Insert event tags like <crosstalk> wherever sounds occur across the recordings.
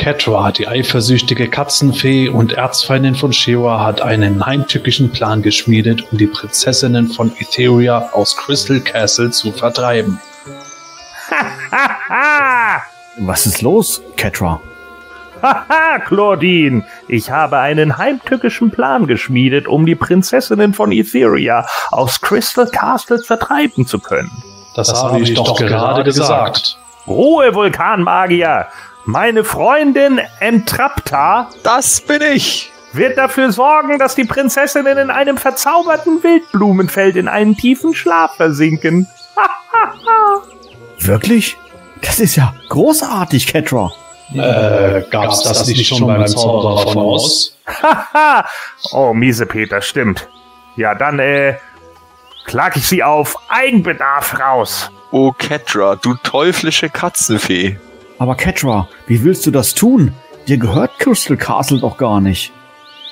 Catra, die eifersüchtige Katzenfee und Erzfeindin von Shira, hat einen heimtückischen Plan geschmiedet, um die Prinzessinnen von Etheria aus Crystal Castle zu vertreiben. <laughs> Was ist los, Catra? Haha, Claudine, ich habe einen heimtückischen Plan geschmiedet, um die Prinzessinnen von Etheria aus Crystal Castle vertreiben zu können. Das, das habe ich, ich doch gerade gesagt. gesagt. Ruhe, Vulkanmagier! Meine Freundin Entrapta, das bin ich, wird dafür sorgen, dass die Prinzessinnen in einem verzauberten Wildblumenfeld in einen tiefen Schlaf versinken. <laughs> Wirklich? Das ist ja großartig, Catra. Äh, gab's das, das nicht schon beim Zauberer von Oz? Haha! oh, miese Peter, stimmt. Ja, dann, äh, klag ich sie auf Eigenbedarf raus. Oh, Catra, du teuflische Katzenfee. Aber Catra, wie willst du das tun? Dir gehört Crystal Castle doch gar nicht.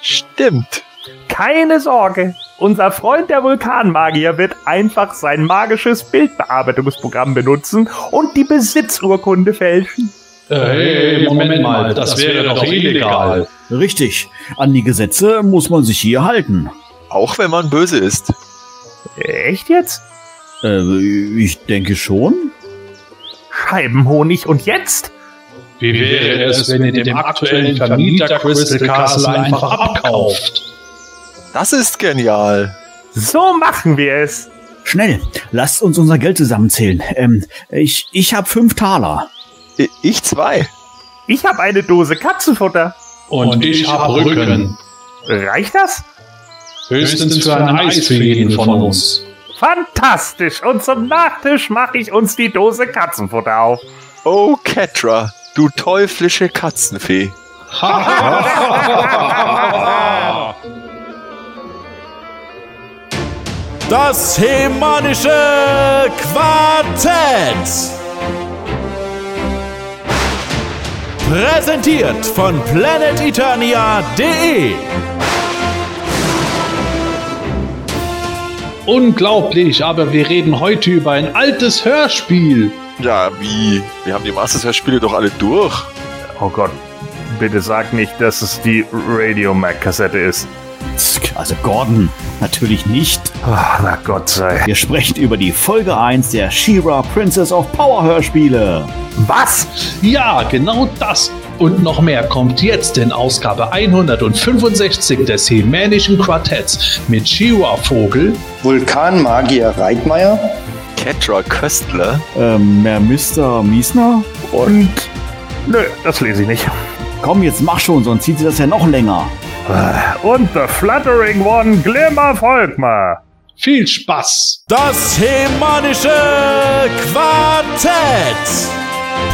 Stimmt. Keine Sorge. Unser Freund der Vulkanmagier wird einfach sein magisches Bildbearbeitungsprogramm benutzen und die Besitzurkunde fälschen. Hey, Moment mal, das, das wäre doch illegal. Richtig. An die Gesetze muss man sich hier halten. Auch wenn man böse ist. Echt jetzt? Äh, ich denke schon. Scheibenhonig und jetzt? Wie wäre es, wenn ihr dem aktuellen Vermieter Crystal Castle einfach abkauft? Das ist genial. So machen wir es. Schnell, lasst uns unser Geld zusammenzählen. Ähm, ich, ich habe fünf Taler. Ich zwei. Ich habe eine Dose Katzenfutter. Und, Und ich, ich habe Rücken. Reicht das? Höchstens für ein Eis für jeden von uns. Fantastisch! Und zum Nachtisch mache ich uns die Dose Katzenfutter auf. Oh, Catra, du teuflische Katzenfee. <laughs> das hemanische Quartett. Präsentiert von planeteternia.de. Unglaublich, aber wir reden heute über ein altes Hörspiel. Ja, wie? Wir haben die Masters-Hörspiele doch alle durch. Oh Gott, bitte sag nicht, dass es die Radio Mac-Kassette ist. Also Gordon, natürlich nicht. Ach, na Gott sei. Wir sprechen über die Folge 1 der She-Ra Princess of Power Hörspiele. Was? Ja, genau das und noch mehr kommt jetzt in Ausgabe 165 des Hemänischen Quartetts mit Chihuahua Vogel, Vulkanmagier Reitmeier, Catra Köstler, ähm, Mr. Miesner und. Nö, das lese ich nicht. Komm, jetzt mach schon, sonst zieht sie das ja noch länger. Und The Fluttering One Glimmer Volkmar. Viel Spaß! Das Hemanische Quartett.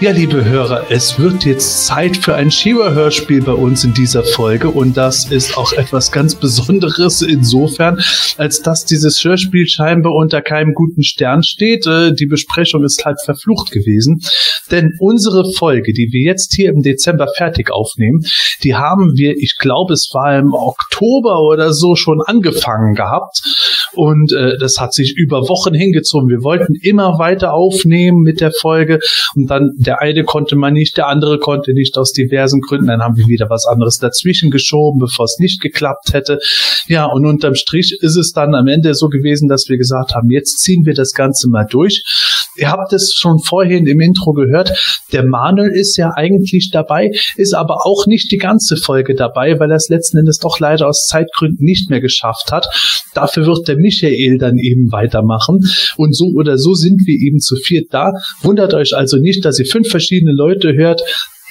ja, liebe Hörer, es wird jetzt Zeit für ein Shiva-Hörspiel bei uns in dieser Folge und das ist auch etwas ganz Besonderes insofern, als dass dieses Hörspiel scheinbar unter keinem guten Stern steht. Äh, die Besprechung ist halt verflucht gewesen, denn unsere Folge, die wir jetzt hier im Dezember fertig aufnehmen, die haben wir, ich glaube, es war im Oktober oder so schon angefangen gehabt und äh, das hat sich über Wochen hingezogen. Wir wollten immer weiter aufnehmen mit der Folge und dann der eine konnte man nicht, der andere konnte nicht aus diversen Gründen. Dann haben wir wieder was anderes dazwischen geschoben, bevor es nicht geklappt hätte. Ja, und unterm Strich ist es dann am Ende so gewesen, dass wir gesagt haben, jetzt ziehen wir das Ganze mal durch. Ihr habt es schon vorhin im Intro gehört. Der Manuel ist ja eigentlich dabei, ist aber auch nicht die ganze Folge dabei, weil er es letzten Endes doch leider aus Zeitgründen nicht mehr geschafft hat. Dafür wird der Michael dann eben weitermachen. Und so oder so sind wir eben zu viert da. Wundert euch also nicht, dass ihr fünf verschiedene Leute hört.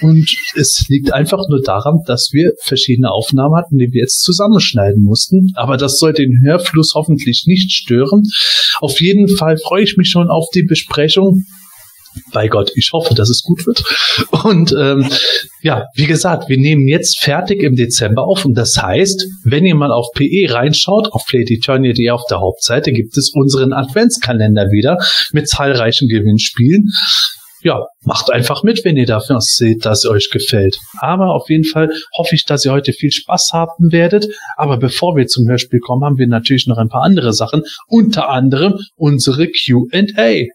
Und es liegt einfach nur daran, dass wir verschiedene Aufnahmen hatten, die wir jetzt zusammenschneiden mussten. Aber das soll den Hörfluss hoffentlich nicht stören. Auf jeden Fall freue ich mich schon auf die Besprechung. Bei Gott, ich hoffe, dass es gut wird. Und ähm, ja, wie gesagt, wir nehmen jetzt fertig im Dezember auf. Und das heißt, wenn ihr mal auf PE reinschaut, auf PlayEternia.de auf der Hauptseite, gibt es unseren Adventskalender wieder mit zahlreichen Gewinnspielen. Ja, macht einfach mit, wenn ihr dafür seht, dass es euch gefällt. Aber auf jeden Fall hoffe ich, dass ihr heute viel Spaß haben werdet. Aber bevor wir zum Hörspiel kommen, haben wir natürlich noch ein paar andere Sachen. Unter anderem unsere Q&A.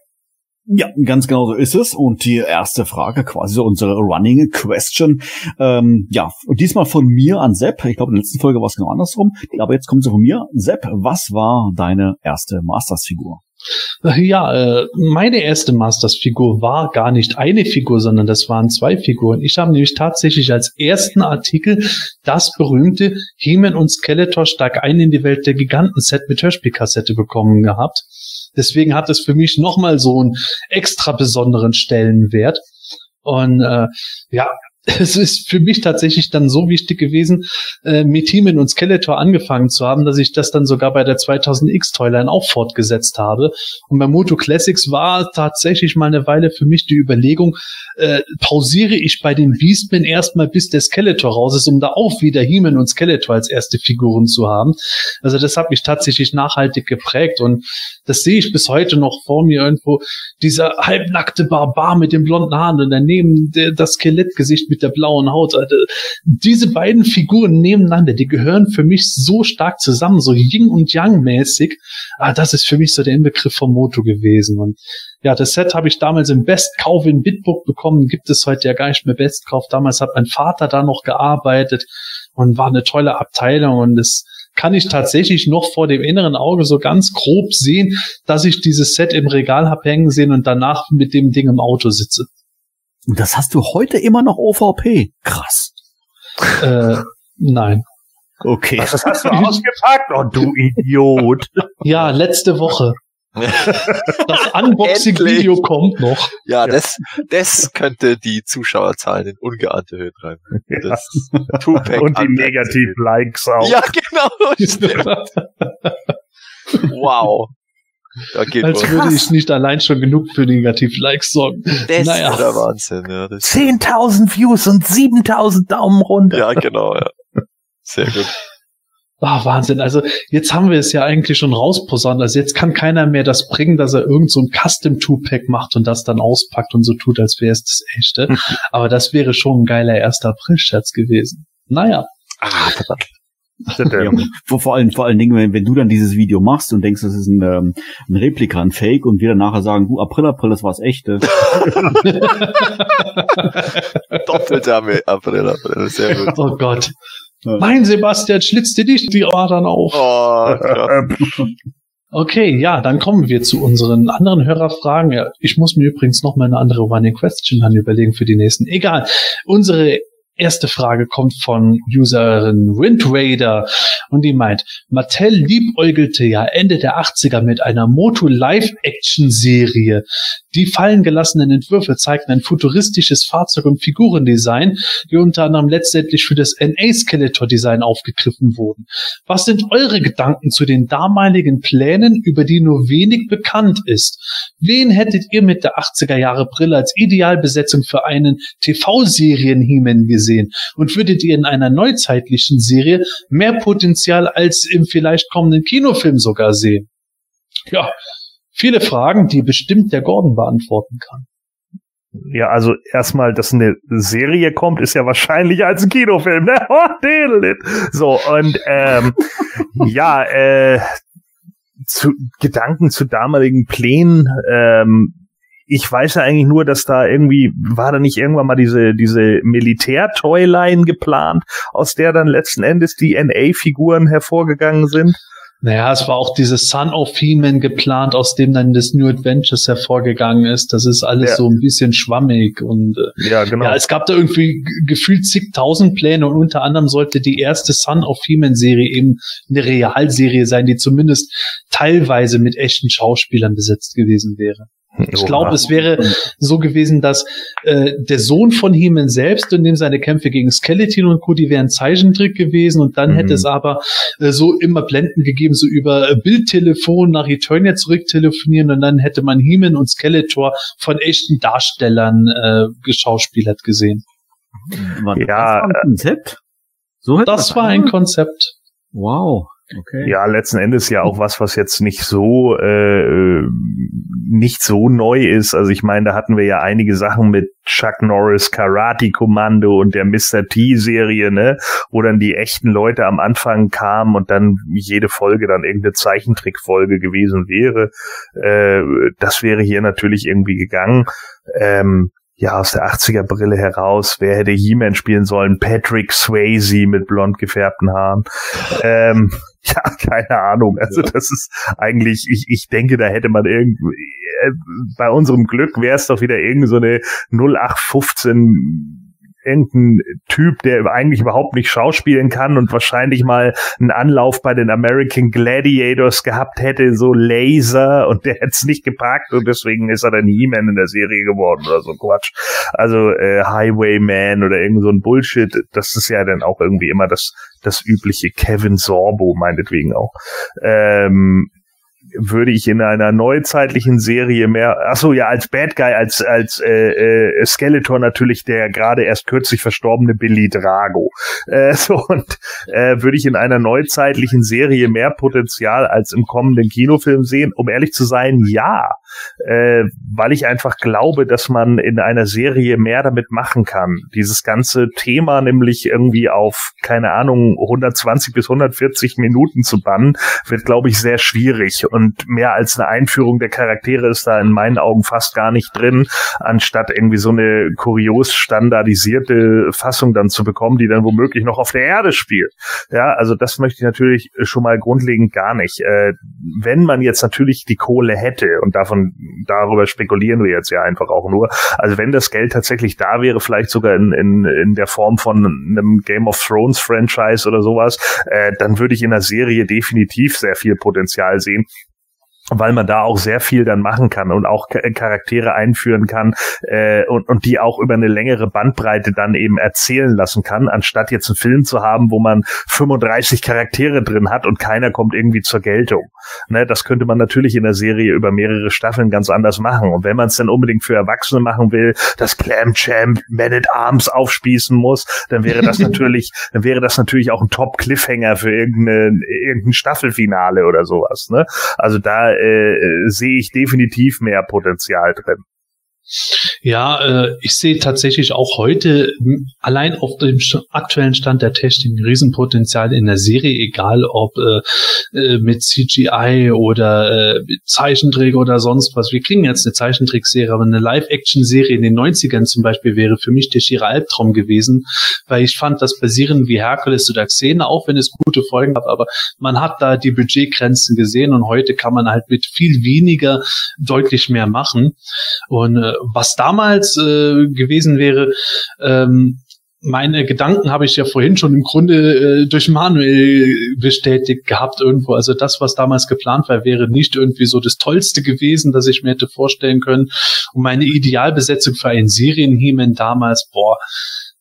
Ja, ganz genau so ist es. Und die erste Frage, quasi unsere Running Question. Ähm, ja, und diesmal von mir an Sepp. Ich glaube, in der letzten Folge war es genau andersrum. Aber jetzt kommt sie von mir. Sepp, was war deine erste Masters-Figur? Ja, äh, meine erste Masters-Figur war gar nicht eine Figur, sondern das waren zwei Figuren. Ich habe nämlich tatsächlich als ersten Artikel das berühmte He-Man und Skeletor stark ein in die Welt der Giganten-Set mit Hörspielkassette bekommen gehabt. Deswegen hat es für mich nochmal so einen extra besonderen Stellenwert. Und äh, ja, <laughs> es ist für mich tatsächlich dann so wichtig gewesen, äh, mit Teamen und Skeletor angefangen zu haben, dass ich das dann sogar bei der 2000X Toyline auch fortgesetzt habe. Und bei Moto Classics war tatsächlich mal eine Weile für mich die Überlegung, äh, pausiere ich bei den Beastmen erstmal, bis der Skeletor raus ist, um da auch wieder He-Man und Skeletor als erste Figuren zu haben. Also das hat mich tatsächlich nachhaltig geprägt und das sehe ich bis heute noch vor mir irgendwo. Dieser halbnackte Barbar mit den blonden Haaren und daneben das Skelettgesicht mit der blauen Haut. Diese beiden Figuren nebeneinander, die gehören für mich so stark zusammen, so Yin und Yang mäßig. Ah, das ist für mich so der Inbegriff vom Moto gewesen. Und ja, das Set habe ich damals im Bestkauf in Bitbook bekommen, gibt es heute ja gar nicht mehr Bestkauf. Damals hat mein Vater da noch gearbeitet und war eine tolle Abteilung und es kann ich tatsächlich noch vor dem inneren Auge so ganz grob sehen, dass ich dieses Set im Regal hab hängen sehen und danach mit dem Ding im Auto sitze. Und das hast du heute immer noch OVP. Krass. Äh, nein. Okay. Das hast du <laughs> ausgepackt, oh du Idiot. Ja, letzte Woche. Das <laughs> Unboxing-Video kommt noch. Ja, das, das könnte die Zuschauerzahlen in ungeahnte Höhe treiben. Das Tupac Und die. Negativ-Likes auch. Ja, genau. <laughs> Wow. Da geht Als würde ich nicht allein schon genug für Negativ-Likes sorgen. Das naja. ist der Wahnsinn. Ja, das, 10.000 Views und 7.000 Daumen runter. ja genau. Ja. Sehr gut. Ah, Wahnsinn. Also jetzt haben wir es ja eigentlich schon rausposaunt. Also jetzt kann keiner mehr das bringen, dass er irgend so ein Custom-Two-Pack macht und das dann auspackt und so tut, als wäre es das echte. <laughs> Aber das wäre schon ein geiler 1. April-Scherz gewesen. Naja. Ah, verdammt. Ja, vor, vor, allen, vor allen Dingen, wenn, wenn du dann dieses Video machst und denkst, das ist ein, ähm, ein Replika, ein Fake und wir dann nachher sagen, du, April, April, das war's echte. <laughs> Doppelte April, April. Sehr gut. Oh Gott. Ja. Mein Sebastian schlitzt dir nicht die Adern auf. Oh, krass. Okay, ja, dann kommen wir zu unseren anderen Hörerfragen. Ich muss mir übrigens noch mal eine andere Running Question dann überlegen für die nächsten. Egal. Unsere erste Frage kommt von Userin Wind Raider und die meint, Mattel liebäugelte ja Ende der 80er mit einer Moto Live-Action-Serie. Die fallen gelassenen Entwürfe zeigten ein futuristisches Fahrzeug- und Figurendesign, die unter anderem letztendlich für das NA-Skeletor-Design aufgegriffen wurden. Was sind eure Gedanken zu den damaligen Plänen, über die nur wenig bekannt ist? Wen hättet ihr mit der 80er Jahre Brille als Idealbesetzung für einen TV-Serien-He-Man gesehen? Und würdet ihr in einer neuzeitlichen Serie mehr Potenzial als im vielleicht kommenden Kinofilm sogar sehen? Ja, viele Fragen, die bestimmt der Gordon beantworten kann. Ja, also erstmal, dass eine Serie kommt, ist ja wahrscheinlich als ein Kinofilm, ne? <laughs> Oh. So, und ähm, <laughs> ja, äh, zu Gedanken zu damaligen Plänen, ähm, ich weiß ja eigentlich nur, dass da irgendwie, war da nicht irgendwann mal diese, diese Militär-Toyline geplant, aus der dann letzten Endes die NA-Figuren hervorgegangen sind? Naja, es war auch dieses Son of He-Man geplant, aus dem dann das New Adventures hervorgegangen ist. Das ist alles Ja. so ein bisschen schwammig und äh, Ja, genau. ja, es gab da irgendwie gefühlt zigtausend Pläne und unter anderem sollte die erste Son of He-Man Serie eben eine Realserie sein, die zumindest teilweise mit echten Schauspielern besetzt gewesen wäre. Ich glaube, es wäre so gewesen, dass äh, der Sohn von He-Man selbst, in dem seine Kämpfe gegen Skeleton und Co., die wären Zeichentrick gewesen und dann Mhm. hätte es aber äh, so immer Blenden gegeben, so über äh, Bildtelefon nach Eternia zurücktelefonieren und dann hätte man He-Man und Skeletor von echten Darstellern äh, geschauspielert gesehen. War Ja, das war ein Konzept? So hätte Das war ein Konzept. Wow. Okay. Ja, letzten Endes ja auch was, was jetzt nicht so äh, nicht so neu ist. Also ich meine, da hatten wir ja einige Sachen mit Chuck Norris Karate Kommando und der Mr. T Serie, ne, wo dann die echten Leute am Anfang kamen und dann jede Folge dann irgendeine Zeichentrickfolge gewesen wäre. Äh, das wäre hier natürlich irgendwie gegangen. Ähm, ja, aus der 80er Brille heraus, wer hätte He-Man spielen sollen? Patrick Swayze mit blond gefärbten Haaren. Ähm, <laughs> ja, keine Ahnung. Also ja. das ist eigentlich, ich, ich denke, da hätte man irgendwie, äh, bei unserem Glück wäre es doch wieder irgend so eine 0815 irgendein Typ, der eigentlich überhaupt nicht schauspielen kann und wahrscheinlich mal einen Anlauf bei den American Gladiators gehabt hätte, so Laser und der hätte es nicht gepackt und deswegen ist er dann He-Man in der Serie geworden oder so Quatsch. Also äh, Highwayman oder irgend so ein Bullshit, das ist ja dann auch irgendwie immer das das übliche Kevin Sorbo meinetwegen auch. Ähm, würde ich in einer neuzeitlichen Serie mehr, ach so ja, als Bad Guy, als, als äh, äh, Skeletor natürlich der gerade erst kürzlich verstorbene Billy Drago. Äh, <laughs> so, und äh, würde ich in einer neuzeitlichen Serie mehr Potenzial als im kommenden Kinofilm sehen? Um ehrlich zu sein, ja. Äh, weil ich einfach glaube, dass man in einer Serie mehr damit machen kann. Dieses ganze Thema nämlich irgendwie auf, keine Ahnung, 120 bis 140 Minuten zu bannen, wird, glaube ich, sehr schwierig. Und und mehr als eine Einführung der Charaktere ist da in meinen Augen fast gar nicht drin, anstatt irgendwie so eine kurios standardisierte Fassung dann zu bekommen, die dann womöglich noch auf der Erde spielt. Ja, also das möchte ich natürlich schon mal grundlegend gar nicht. Äh, wenn man jetzt natürlich die Kohle hätte und davon darüber spekulieren wir jetzt ja einfach auch nur. Also wenn das Geld tatsächlich da wäre, vielleicht sogar in, in, in der Form von einem Game of Thrones Franchise oder sowas, äh, dann würde ich in der Serie definitiv sehr viel Potenzial sehen weil man da auch sehr viel dann machen kann und auch Charaktere einführen kann äh, und, und die auch über eine längere Bandbreite dann eben erzählen lassen kann, anstatt jetzt einen Film zu haben, wo man 35 Charaktere drin hat und keiner kommt irgendwie zur Geltung. Ne, das könnte man natürlich in der Serie über mehrere Staffeln ganz anders machen. Und wenn man es dann unbedingt für Erwachsene machen will, dass Clam Champ Man at Arms aufspießen muss, dann wäre das <laughs> natürlich, dann wäre das natürlich auch ein Top-Cliffhanger für irgendeine, irgendein Staffelfinale oder sowas. Ne? Also da äh, sehe ich definitiv mehr Potenzial drin. Ja, äh, ich sehe tatsächlich auch heute allein auf dem aktuellen Stand der Technik ein Riesenpotenzial in der Serie, egal ob äh, äh mit CGI oder äh, Zeichentrick oder sonst was. Wir kriegen jetzt eine Zeichentrickserie, aber eine Live-Action-Serie in den 90ern zum Beispiel wäre für mich der schiere Albtraum gewesen, weil ich fand, das basieren wie Herkules oder Xena, auch wenn es gute Folgen hat, aber man hat da die Budgetgrenzen gesehen und heute kann man halt mit viel weniger deutlich mehr machen. Und äh, was damals äh, gewesen wäre, ähm, meine Gedanken habe ich ja vorhin schon im Grunde äh, durch Manuel bestätigt gehabt irgendwo. Also das, was damals geplant war, wäre nicht irgendwie so das Tollste gewesen, das ich mir hätte vorstellen können. Und meine Idealbesetzung für einen Serien-He-Man damals, boah,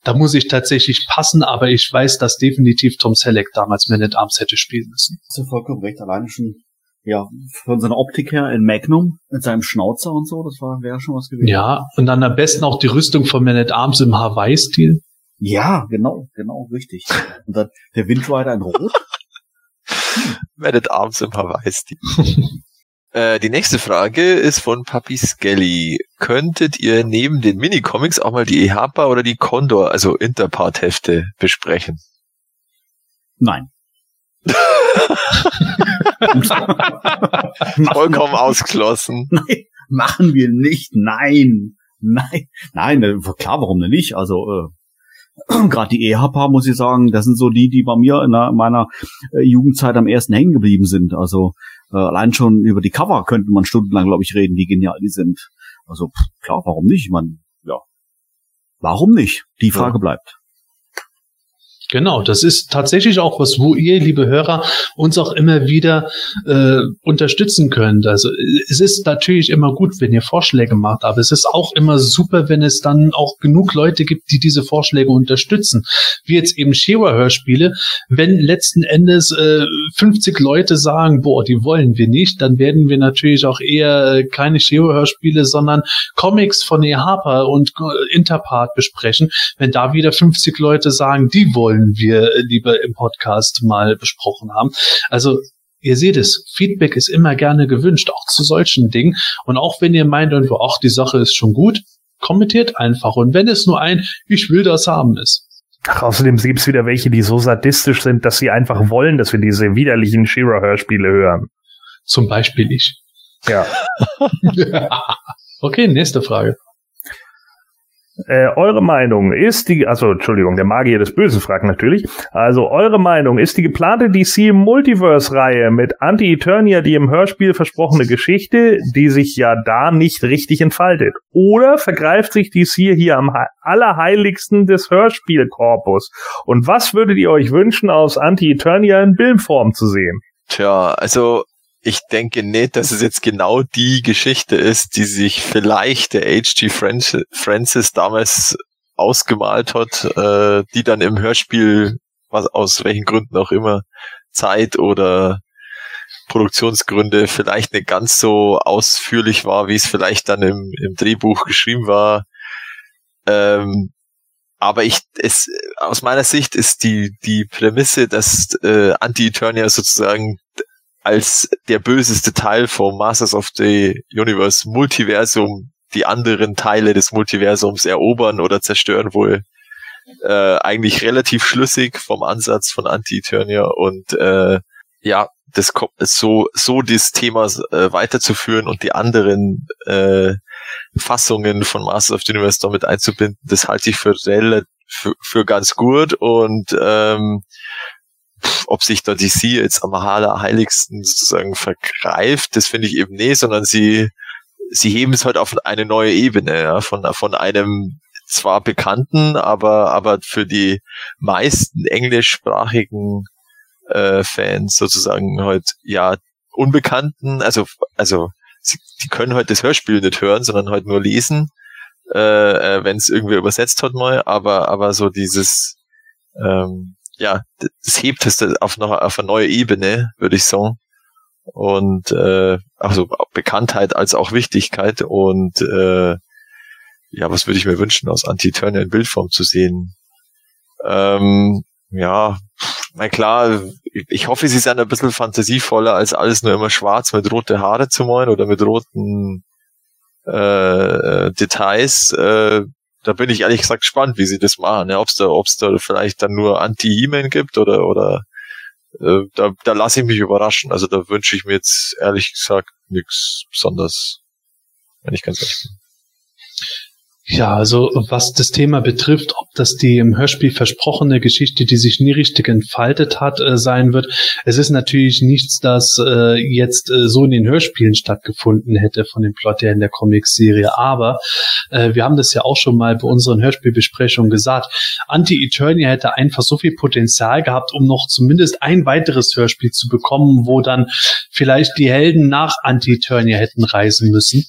da muss ich tatsächlich passen, aber ich weiß, dass definitiv Tom Selleck damals Man at Arms hätte spielen müssen. Hast du vollkommen recht, alleine schon ja, von seiner Optik her in Magnum, mit seinem Schnauzer und so, das war, wäre schon was gewesen. Ja, und dann am besten auch die Rüstung von Man at Arms im Hawaii-Stil. Ja, genau, genau, richtig. <laughs> Und dann der Windrider in Rot. <laughs> Man at Arms im Hawaii-Stil. <laughs> äh, die nächste Frage ist von Papi Skelly. Könntet ihr neben den Minicomics auch mal die EHPA oder die Condor, also Interpart-Hefte besprechen? Nein. <laughs> Vollkommen ausgeschlossen. <laughs> Nein, machen wir nicht. Nein. Nein. Nein, äh, klar, warum denn nicht? Also, äh, <clears throat> gerade die EHPA, muss ich sagen, das sind so die, die bei mir in meiner äh, Jugendzeit am ersten hängen geblieben sind. Also äh, allein schon über die Cover könnte man stundenlang, glaube ich, reden, wie genial die sind. Also pff, klar, warum nicht? Man, ja, warum nicht? Die Frage ja. bleibt. Genau, das ist tatsächlich auch was, wo ihr, liebe Hörer, uns auch immer wieder äh, unterstützen könnt. Also es ist natürlich immer gut, wenn ihr Vorschläge macht, aber es ist auch immer super, wenn es dann auch genug Leute gibt, die diese Vorschläge unterstützen. Wie jetzt eben Shearer-Hörspiele. Wenn letzten Endes äh, 50 Leute sagen, boah, die wollen wir nicht, dann werden wir natürlich auch eher äh, keine Shearer-Hörspiele, sondern Comics von E. Harper und Interpart besprechen. Wenn da wieder 50 Leute sagen, die wollen Themen wir lieber im Podcast mal besprochen haben. Also ihr seht es, Feedback ist immer gerne gewünscht, auch zu solchen Dingen. Und auch wenn ihr meint irgendwo, ach, die Sache ist schon gut, kommentiert einfach. Und wenn es nur ein, ich will das haben ist. Ach, außerdem gibt es wieder welche, die so sadistisch sind, dass sie einfach wollen, dass wir diese widerlichen Shira-Hörspiele hören. Zum Beispiel ich. Ja. <laughs> okay, nächste Frage. Äh, eure Meinung ist die, also Entschuldigung, der Magier des Bösen fragt natürlich. Also eure Meinung ist die geplante DC Multiverse-Reihe mit Anti-Eternia die im Hörspiel versprochene Geschichte, die sich ja da nicht richtig entfaltet? Oder vergreift sich DC hier am allerheiligsten des Hörspielkorpus? Und was würdet ihr euch wünschen, aus Anti-Eternia in Bildform zu sehen? Tja, also ich denke nicht, dass es jetzt genau die Geschichte ist, die sich vielleicht der H.G. Francis damals ausgemalt hat, äh, die dann im Hörspiel, was aus welchen Gründen auch immer, Zeit oder Produktionsgründe vielleicht nicht ganz so ausführlich war, wie es vielleicht dann im, im Drehbuch geschrieben war. Ähm, aber ich, es, aus meiner Sicht ist die, die Prämisse, dass äh, Anti-Eternia sozusagen als der böseste Teil vom Masters of the Universe Multiversum die anderen Teile des Multiversums erobern oder zerstören wohl. Äh, eigentlich relativ schlüssig vom Ansatz von Anti-Eternia und äh, ja, das kommt so so das Thema äh, weiterzuführen und die anderen äh, Fassungen von Masters of the Universe damit einzubinden, das halte ich für für, für ganz gut und ähm, ob sich da DC jetzt am Heiligsten sozusagen vergreift, das finde ich eben nicht, sondern sie, sie heben es halt auf eine neue Ebene, ja, von, von einem zwar bekannten, aber, aber für die meisten englischsprachigen äh, Fans sozusagen halt, ja, unbekannten, also, also, sie, die können halt das Hörspiel nicht hören, sondern halt nur lesen, äh, äh wenn es irgendwie übersetzt hat mal, aber, aber so dieses, ähm, ja, das hebt es auf, noch, auf eine neue Ebene, würde ich sagen. Und äh, also Bekanntheit als auch Wichtigkeit. Und äh, ja, was würde ich mir wünschen, aus Anti-Turner in Bildform zu sehen? Ähm, ja, na klar, ich hoffe, sie sind ein bisschen fantasievoller, als alles nur immer schwarz mit rote Haare zu malen oder mit roten äh, Details. Äh, da bin ich ehrlich gesagt gespannt, wie sie das machen. Ja, ob es da, ob's da vielleicht dann nur Anti-E-Mail gibt oder oder äh, da, da lasse ich mich überraschen. Also da wünsche ich mir jetzt ehrlich gesagt nichts besonders, wenn ich ganz ehrlich bin. Ja, also was das Thema betrifft, ob das die im Hörspiel versprochene Geschichte, die sich nie richtig entfaltet hat, äh, sein wird. Es ist natürlich nichts, das äh, jetzt äh, so in den Hörspielen stattgefunden hätte von dem Plot her in der Comicserie. Aber äh, wir haben das ja auch schon mal bei unseren Hörspielbesprechungen gesagt. Anti-Eternia hätte einfach so viel Potenzial gehabt, um noch zumindest ein weiteres Hörspiel zu bekommen, wo dann vielleicht die Helden nach Anti-Eternia hätten reisen müssen.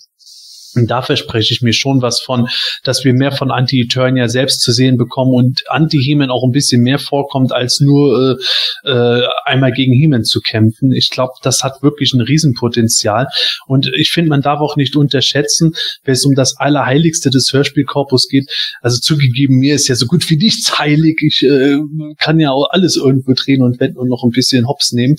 Und da verspreche ich mir schon was von, dass wir mehr von Anti-Eternia selbst zu sehen bekommen und Anti-Hemen auch ein bisschen mehr vorkommt, als nur äh, äh, einmal gegen Hemen zu kämpfen. Ich glaube, das hat wirklich ein Riesenpotenzial. Und ich finde, man darf auch nicht unterschätzen, wenn es um das Allerheiligste des Hörspielkorpus geht. Also zugegeben, mir ist ja so gut wie nichts heilig. Ich äh, kann ja auch alles irgendwo drehen und wenden und noch ein bisschen Hops nehmen.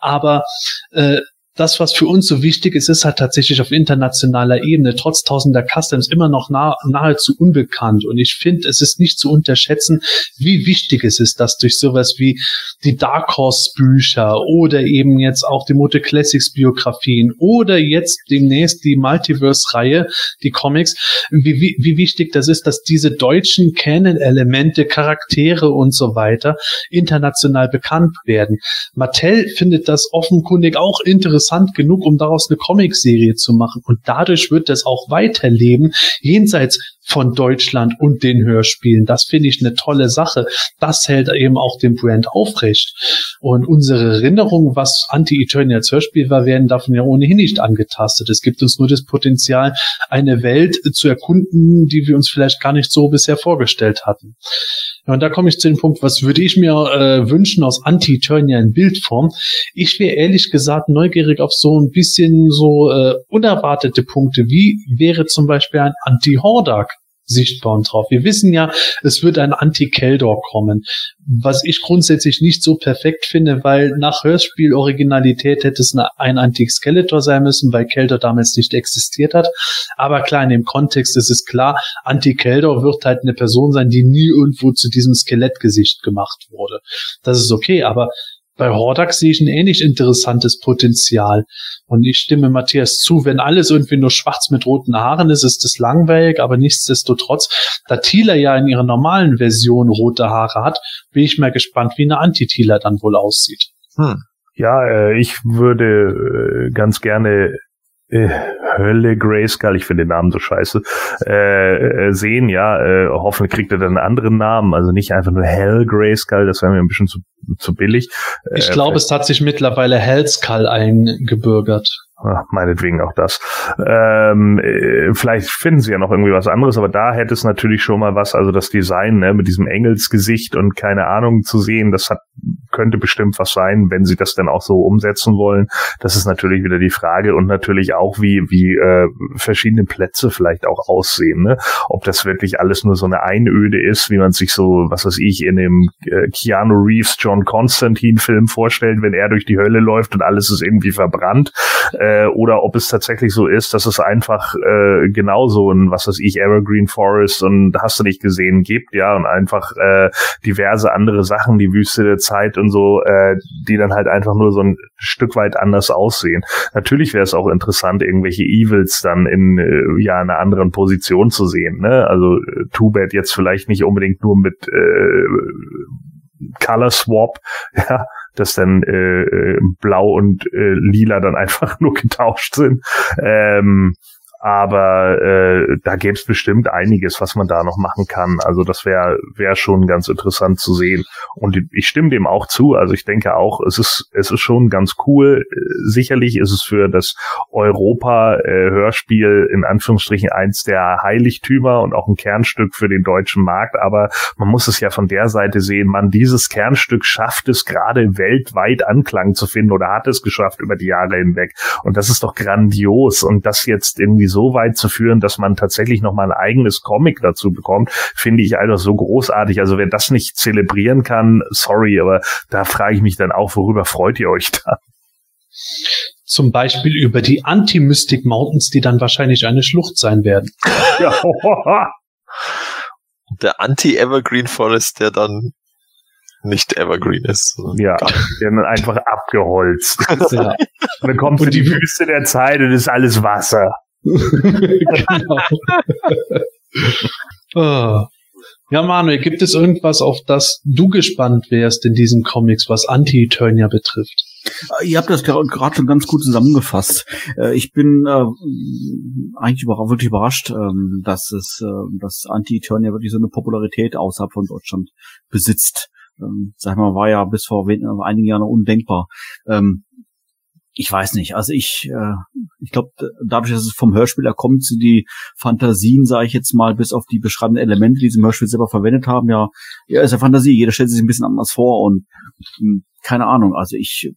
Aber äh, das, was für uns so wichtig ist, ist halt tatsächlich auf internationaler Ebene, trotz tausender Customs, immer noch nah, nahezu unbekannt. Und ich finde, es ist nicht zu unterschätzen, wie wichtig es ist, dass durch sowas wie die Dark Horse Bücher oder eben jetzt auch die Moto Classics Biografien oder jetzt demnächst die Multiverse Reihe, die Comics, wie, wie, wie wichtig das ist, dass diese deutschen Canon-Elemente, Charaktere und so weiter international bekannt werden. Mattel findet das offenkundig auch interessant interessant genug, um daraus eine Comicserie zu machen. Und dadurch wird das auch weiterleben, jenseits von Deutschland und den Hörspielen. Das finde ich eine tolle Sache. Das hält eben auch den Brand aufrecht. Und unsere Erinnerungen, was Anti-Eternia als Hörspiel war, werden davon ja ohnehin nicht angetastet. Es gibt uns nur das Potenzial, eine Welt zu erkunden, die wir uns vielleicht gar nicht so bisher vorgestellt hatten. Ja, und da komme ich zu dem Punkt, was würde ich mir äh, wünschen aus Anti-Eternia in Bildform? Ich wäre ehrlich gesagt neugierig auf so ein bisschen so äh, unerwartete Punkte. Wie wäre zum Beispiel ein Anti-Hordak? Sichtbar und drauf. Wir wissen ja, es wird ein Anti-Keldor kommen, was ich grundsätzlich nicht so perfekt finde, weil nach Hörspiel-Originalität hätte es ein Anti-Skeletor sein müssen, weil Keldor damals nicht existiert hat. Aber klar, in dem Kontext ist es klar, Anti-Keldor wird halt eine Person sein, die nie irgendwo zu diesem Skelettgesicht gemacht wurde. Das ist okay, aber bei Hordak sehe ich ein ähnlich interessantes Potenzial. Und ich stimme Matthias zu, wenn alles irgendwie nur schwarz mit roten Haaren ist, ist das langweilig, aber nichtsdestotrotz, da Thieler ja in ihrer normalen Version rote Haare hat, bin ich mal gespannt, wie eine Anti-Thieler dann wohl aussieht. Hm. Ja, äh, ich würde äh, ganz gerne äh, Hölle Grayskull, ich finde den Namen so scheiße, äh, äh, sehen, ja, äh, hoffentlich kriegt er dann einen anderen Namen, also nicht einfach nur Hell Grayskull, das wäre mir ein bisschen zu, zu billig. Ich äh, glaube, es hat sich mittlerweile Hellskull eingebürgert. Ach, meinetwegen auch das. Ähm, äh, vielleicht finden sie ja noch irgendwie was anderes, aber da hätte es natürlich schon mal was, also das Design ne, mit diesem Engelsgesicht und keine Ahnung zu sehen, das hat, könnte bestimmt was sein, wenn sie das dann auch so umsetzen wollen. Das ist natürlich wieder die Frage und natürlich auch, wie, wie äh, verschiedene Plätze vielleicht auch aussehen. Ne? Ob das wirklich alles nur so eine Einöde ist, wie man sich so, was weiß ich, in dem äh, Keanu Reeves John Constantine Film vorstellt, wenn er durch die Hölle läuft und alles ist irgendwie verbrannt. Äh, äh, oder ob es tatsächlich so ist, dass es einfach äh, genauso ein, was weiß ich, Evergreen Forest und hast du nicht gesehen gibt, ja, und einfach äh, diverse andere Sachen, die Wüste der Zeit und so, äh, die dann halt einfach nur so ein Stück weit anders aussehen. Natürlich wäre es auch interessant, irgendwelche Evils dann in äh, ja einer anderen Position zu sehen, ne? Also äh, Too Bad jetzt vielleicht nicht unbedingt nur mit äh, Color Swap, <laughs> ja, dass dann äh, äh, blau und äh, lila dann einfach <laughs> nur getauscht sind. Ähm, aber äh, da gäbe es bestimmt einiges, was man da noch machen kann. Also das wäre wär schon ganz interessant zu sehen. Und ich stimme dem auch zu. Also ich denke auch, es ist es ist schon ganz cool. Sicherlich ist es für das Europa-Hörspiel in Anführungsstrichen eins der Heiligtümer und auch ein Kernstück für den deutschen Markt. Aber man muss es ja von der Seite sehen, man dieses Kernstück schafft es gerade weltweit Anklang zu finden oder hat es geschafft über die Jahre hinweg. Und das ist doch grandios. Und das jetzt irgendwie irgendwie so weit zu führen, dass man tatsächlich noch mal ein eigenes Comic dazu bekommt, finde ich einfach so großartig. Also wer das nicht zelebrieren kann, sorry, aber da frage ich mich dann auch, worüber freut ihr euch da? Zum Beispiel über die Anti-Mystic Mountains, die dann wahrscheinlich eine Schlucht sein werden. Ja. <laughs> Der Anti-Evergreen Forest, der dann nicht Evergreen ist. Ja, der dann einfach abgeholzt. <laughs> Ja. Und dann kommt und die Wüste der Zeit und ist alles Wasser <laughs> genau. oh. Ja, Manuel, gibt es irgendwas, auf das du gespannt wärst in diesen Comics, was Anti-Eternia betrifft? Äh, ihr habt das gerade schon ganz gut zusammengefasst. Äh, ich bin äh, eigentlich wirklich überrascht, ähm, dass es, dass Anti-Eternia wirklich so eine Popularität außerhalb von Deutschland besitzt. Ähm, sag mal, war ja bis vor einigen Jahren undenkbar. Ähm, ich weiß nicht. Also ich, äh, ich glaube, dadurch, dass es vom Hörspieler kommt, sind die Fantasien, sage ich jetzt mal, bis auf die beschreibenden Elemente, die sie im Hörspiel selber verwendet haben, ja, ja, ist ja Fantasie. Jeder stellt sich ein bisschen anders vor und mh, hm, keine Ahnung. Also ich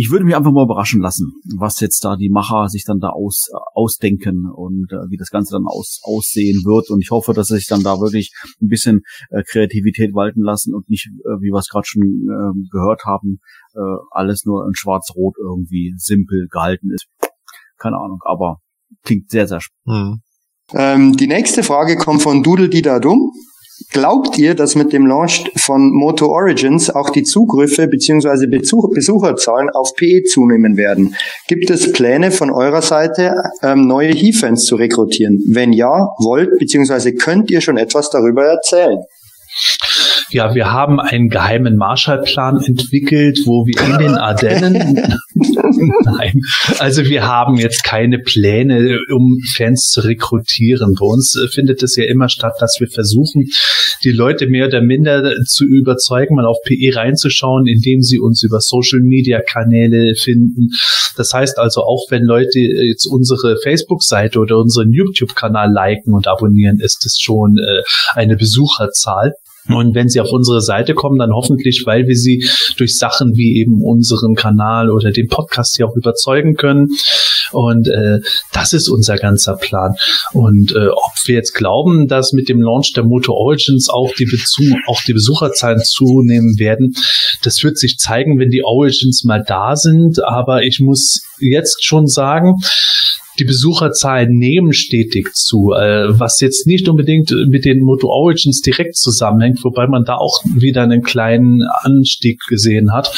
ich würde mich einfach mal überraschen lassen, was jetzt da die Macher sich dann da aus, ausdenken und äh, wie das Ganze dann aus, aussehen wird. Und ich hoffe, dass sie sich dann da wirklich ein bisschen äh, Kreativität walten lassen und nicht, äh, wie wir es gerade schon äh, gehört haben, äh, alles nur in Schwarz-Rot irgendwie simpel gehalten ist. Keine Ahnung, aber klingt sehr, sehr spannend. Hm. Ähm, die nächste Frage kommt von Dudel Dida Dumm. Glaubt ihr, dass mit dem Launch von Moto Origins auch die Zugriffe bzw. Besuch Besucherzahlen auf PE zunehmen werden? Gibt es Pläne von eurer Seite, ähm, neue He-Fans zu rekrutieren? Wenn ja, wollt bzw. könnt ihr schon etwas darüber erzählen? Ja, wir haben einen geheimen Marshallplan entwickelt, wo wir in den Ardennen, <laughs> nein, also wir haben jetzt keine Pläne, um Fans zu rekrutieren. Bei uns äh, findet es ja immer statt, dass wir versuchen, die Leute mehr oder minder zu überzeugen, mal auf PE reinzuschauen, indem sie uns über Social Media Kanäle finden. Das heißt also, auch wenn Leute jetzt unsere Facebook-Seite oder unseren YouTube-Kanal liken und abonnieren, ist es schon äh, eine Besucherzahl. Und wenn sie auf unsere Seite kommen, dann hoffentlich, weil wir sie durch Sachen wie eben unseren Kanal oder den Podcast hier auch überzeugen können. Und äh, das ist unser ganzer Plan. Und äh, ob wir jetzt glauben, dass mit dem Launch der Moto Origins auch die, Bezu auch die Besucherzahlen zunehmen werden, das wird sich zeigen, wenn die Origins mal da sind. Aber ich muss jetzt schon sagen, die Besucherzahlen nehmen stetig zu, äh, was jetzt nicht unbedingt mit den Moto Origins direkt zusammenhängt, wobei man da auch wieder einen kleinen Anstieg gesehen hat.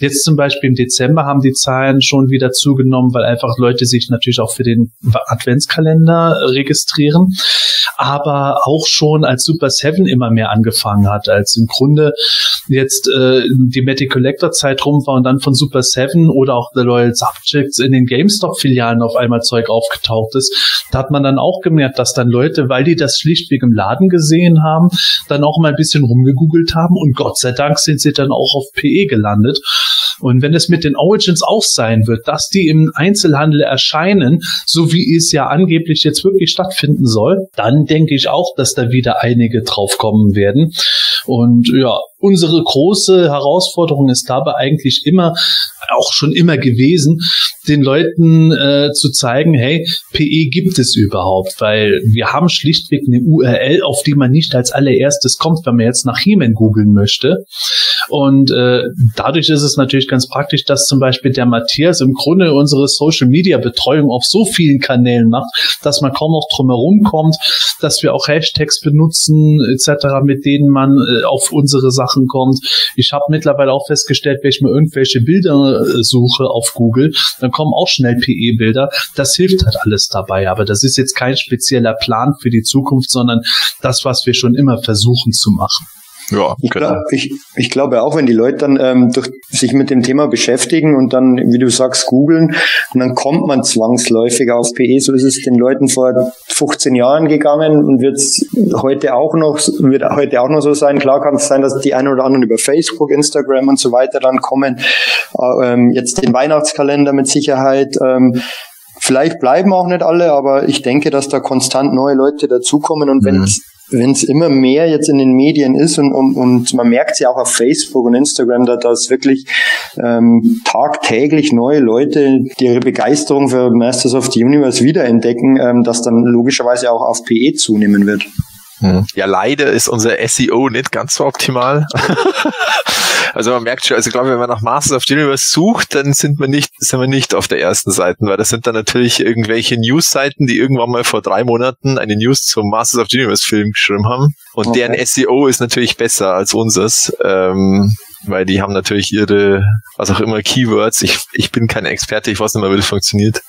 Jetzt zum Beispiel im Dezember haben die Zahlen schon wieder zugenommen, weil einfach Leute sich natürlich auch für den Adventskalender registrieren, aber auch schon als Super Seven immer mehr angefangen hat, als im Grunde jetzt äh, die Magic Collector Zeit rum war und dann von Super Seven oder auch The Loyal Subjects in den GameStop Filialen auf einmal Zeug aufgetaucht ist, da hat man dann auch gemerkt, dass dann Leute, weil die das schlichtweg im Laden gesehen haben, dann auch mal ein bisschen rumgegoogelt haben und Gott sei Dank sind sie dann auch auf PE gelandet. Und wenn es mit den Origins auch sein wird, dass die im Einzelhandel erscheinen, so wie es ja angeblich jetzt wirklich stattfinden soll, dann denke ich auch, dass da wieder einige drauf kommen werden. Und ja, unsere große Herausforderung ist dabei eigentlich immer, auch schon immer gewesen, den Leuten äh, zu zeigen, hey, PE gibt es überhaupt, weil wir haben schlichtweg eine URL, auf die man nicht als allererstes kommt, wenn man jetzt nach He-Man googeln möchte. Und äh, dadurch ist es natürlich ganz praktisch, dass zum Beispiel der Matthias im Grunde unsere Social-Media-Betreuung auf so vielen Kanälen macht, dass man kaum noch drumherum kommt, dass wir auch Hashtags benutzen etc., mit denen man äh, auf unsere Sachen kommt. Ich habe mittlerweile auch festgestellt, wenn ich mir irgendwelche Bilder äh, suche auf Google, dann kommen auch schnell PE-Bilder. Das hilft halt alles dabei. Aber das ist jetzt kein spezieller Plan für die Zukunft, sondern das, was wir schon immer versuchen zu machen. Ja, Ich, genau. glaub, ich, ich glaube auch, wenn die Leute dann ähm, durch, sich mit dem Thema beschäftigen und dann, wie du sagst, googeln, und dann kommt man zwangsläufig auf PE. So ist es den Leuten vor 15 Jahren gegangen und wird heute auch noch wird heute auch noch so sein. Klar kann es sein, dass die einen oder anderen über Facebook, Instagram und so weiter dann kommen. Äh, ähm, jetzt den Weihnachtskalender mit Sicherheit. Ähm, Vielleicht bleiben auch nicht alle, aber ich denke, dass da konstant neue Leute dazukommen und wenn es wenn es immer mehr jetzt in den Medien ist und, und, und man merkt es ja auch auf Facebook und Instagram, da dass wirklich ähm, tagtäglich neue Leute die ihre Begeisterung für Masters of the Universe wiederentdecken, ähm, dass dann logischerweise auch auf PE zunehmen wird. Ja, leider ist unser SEO nicht ganz so optimal. <laughs> also man merkt schon, also ich glaube, wenn man nach Masters of the Universe sucht, dann sind wir nicht, sind wir nicht auf der ersten Seite, weil das sind dann natürlich irgendwelche News-Seiten, die irgendwann mal vor drei Monaten eine News zum Masters of the Universe Film geschrieben haben. Und Okay. deren SEO ist natürlich besser als unseres. Ähm, weil die haben natürlich ihre, was auch immer, Keywords. Ich, ich bin kein Experte, ich weiß nicht mehr, wie das funktioniert.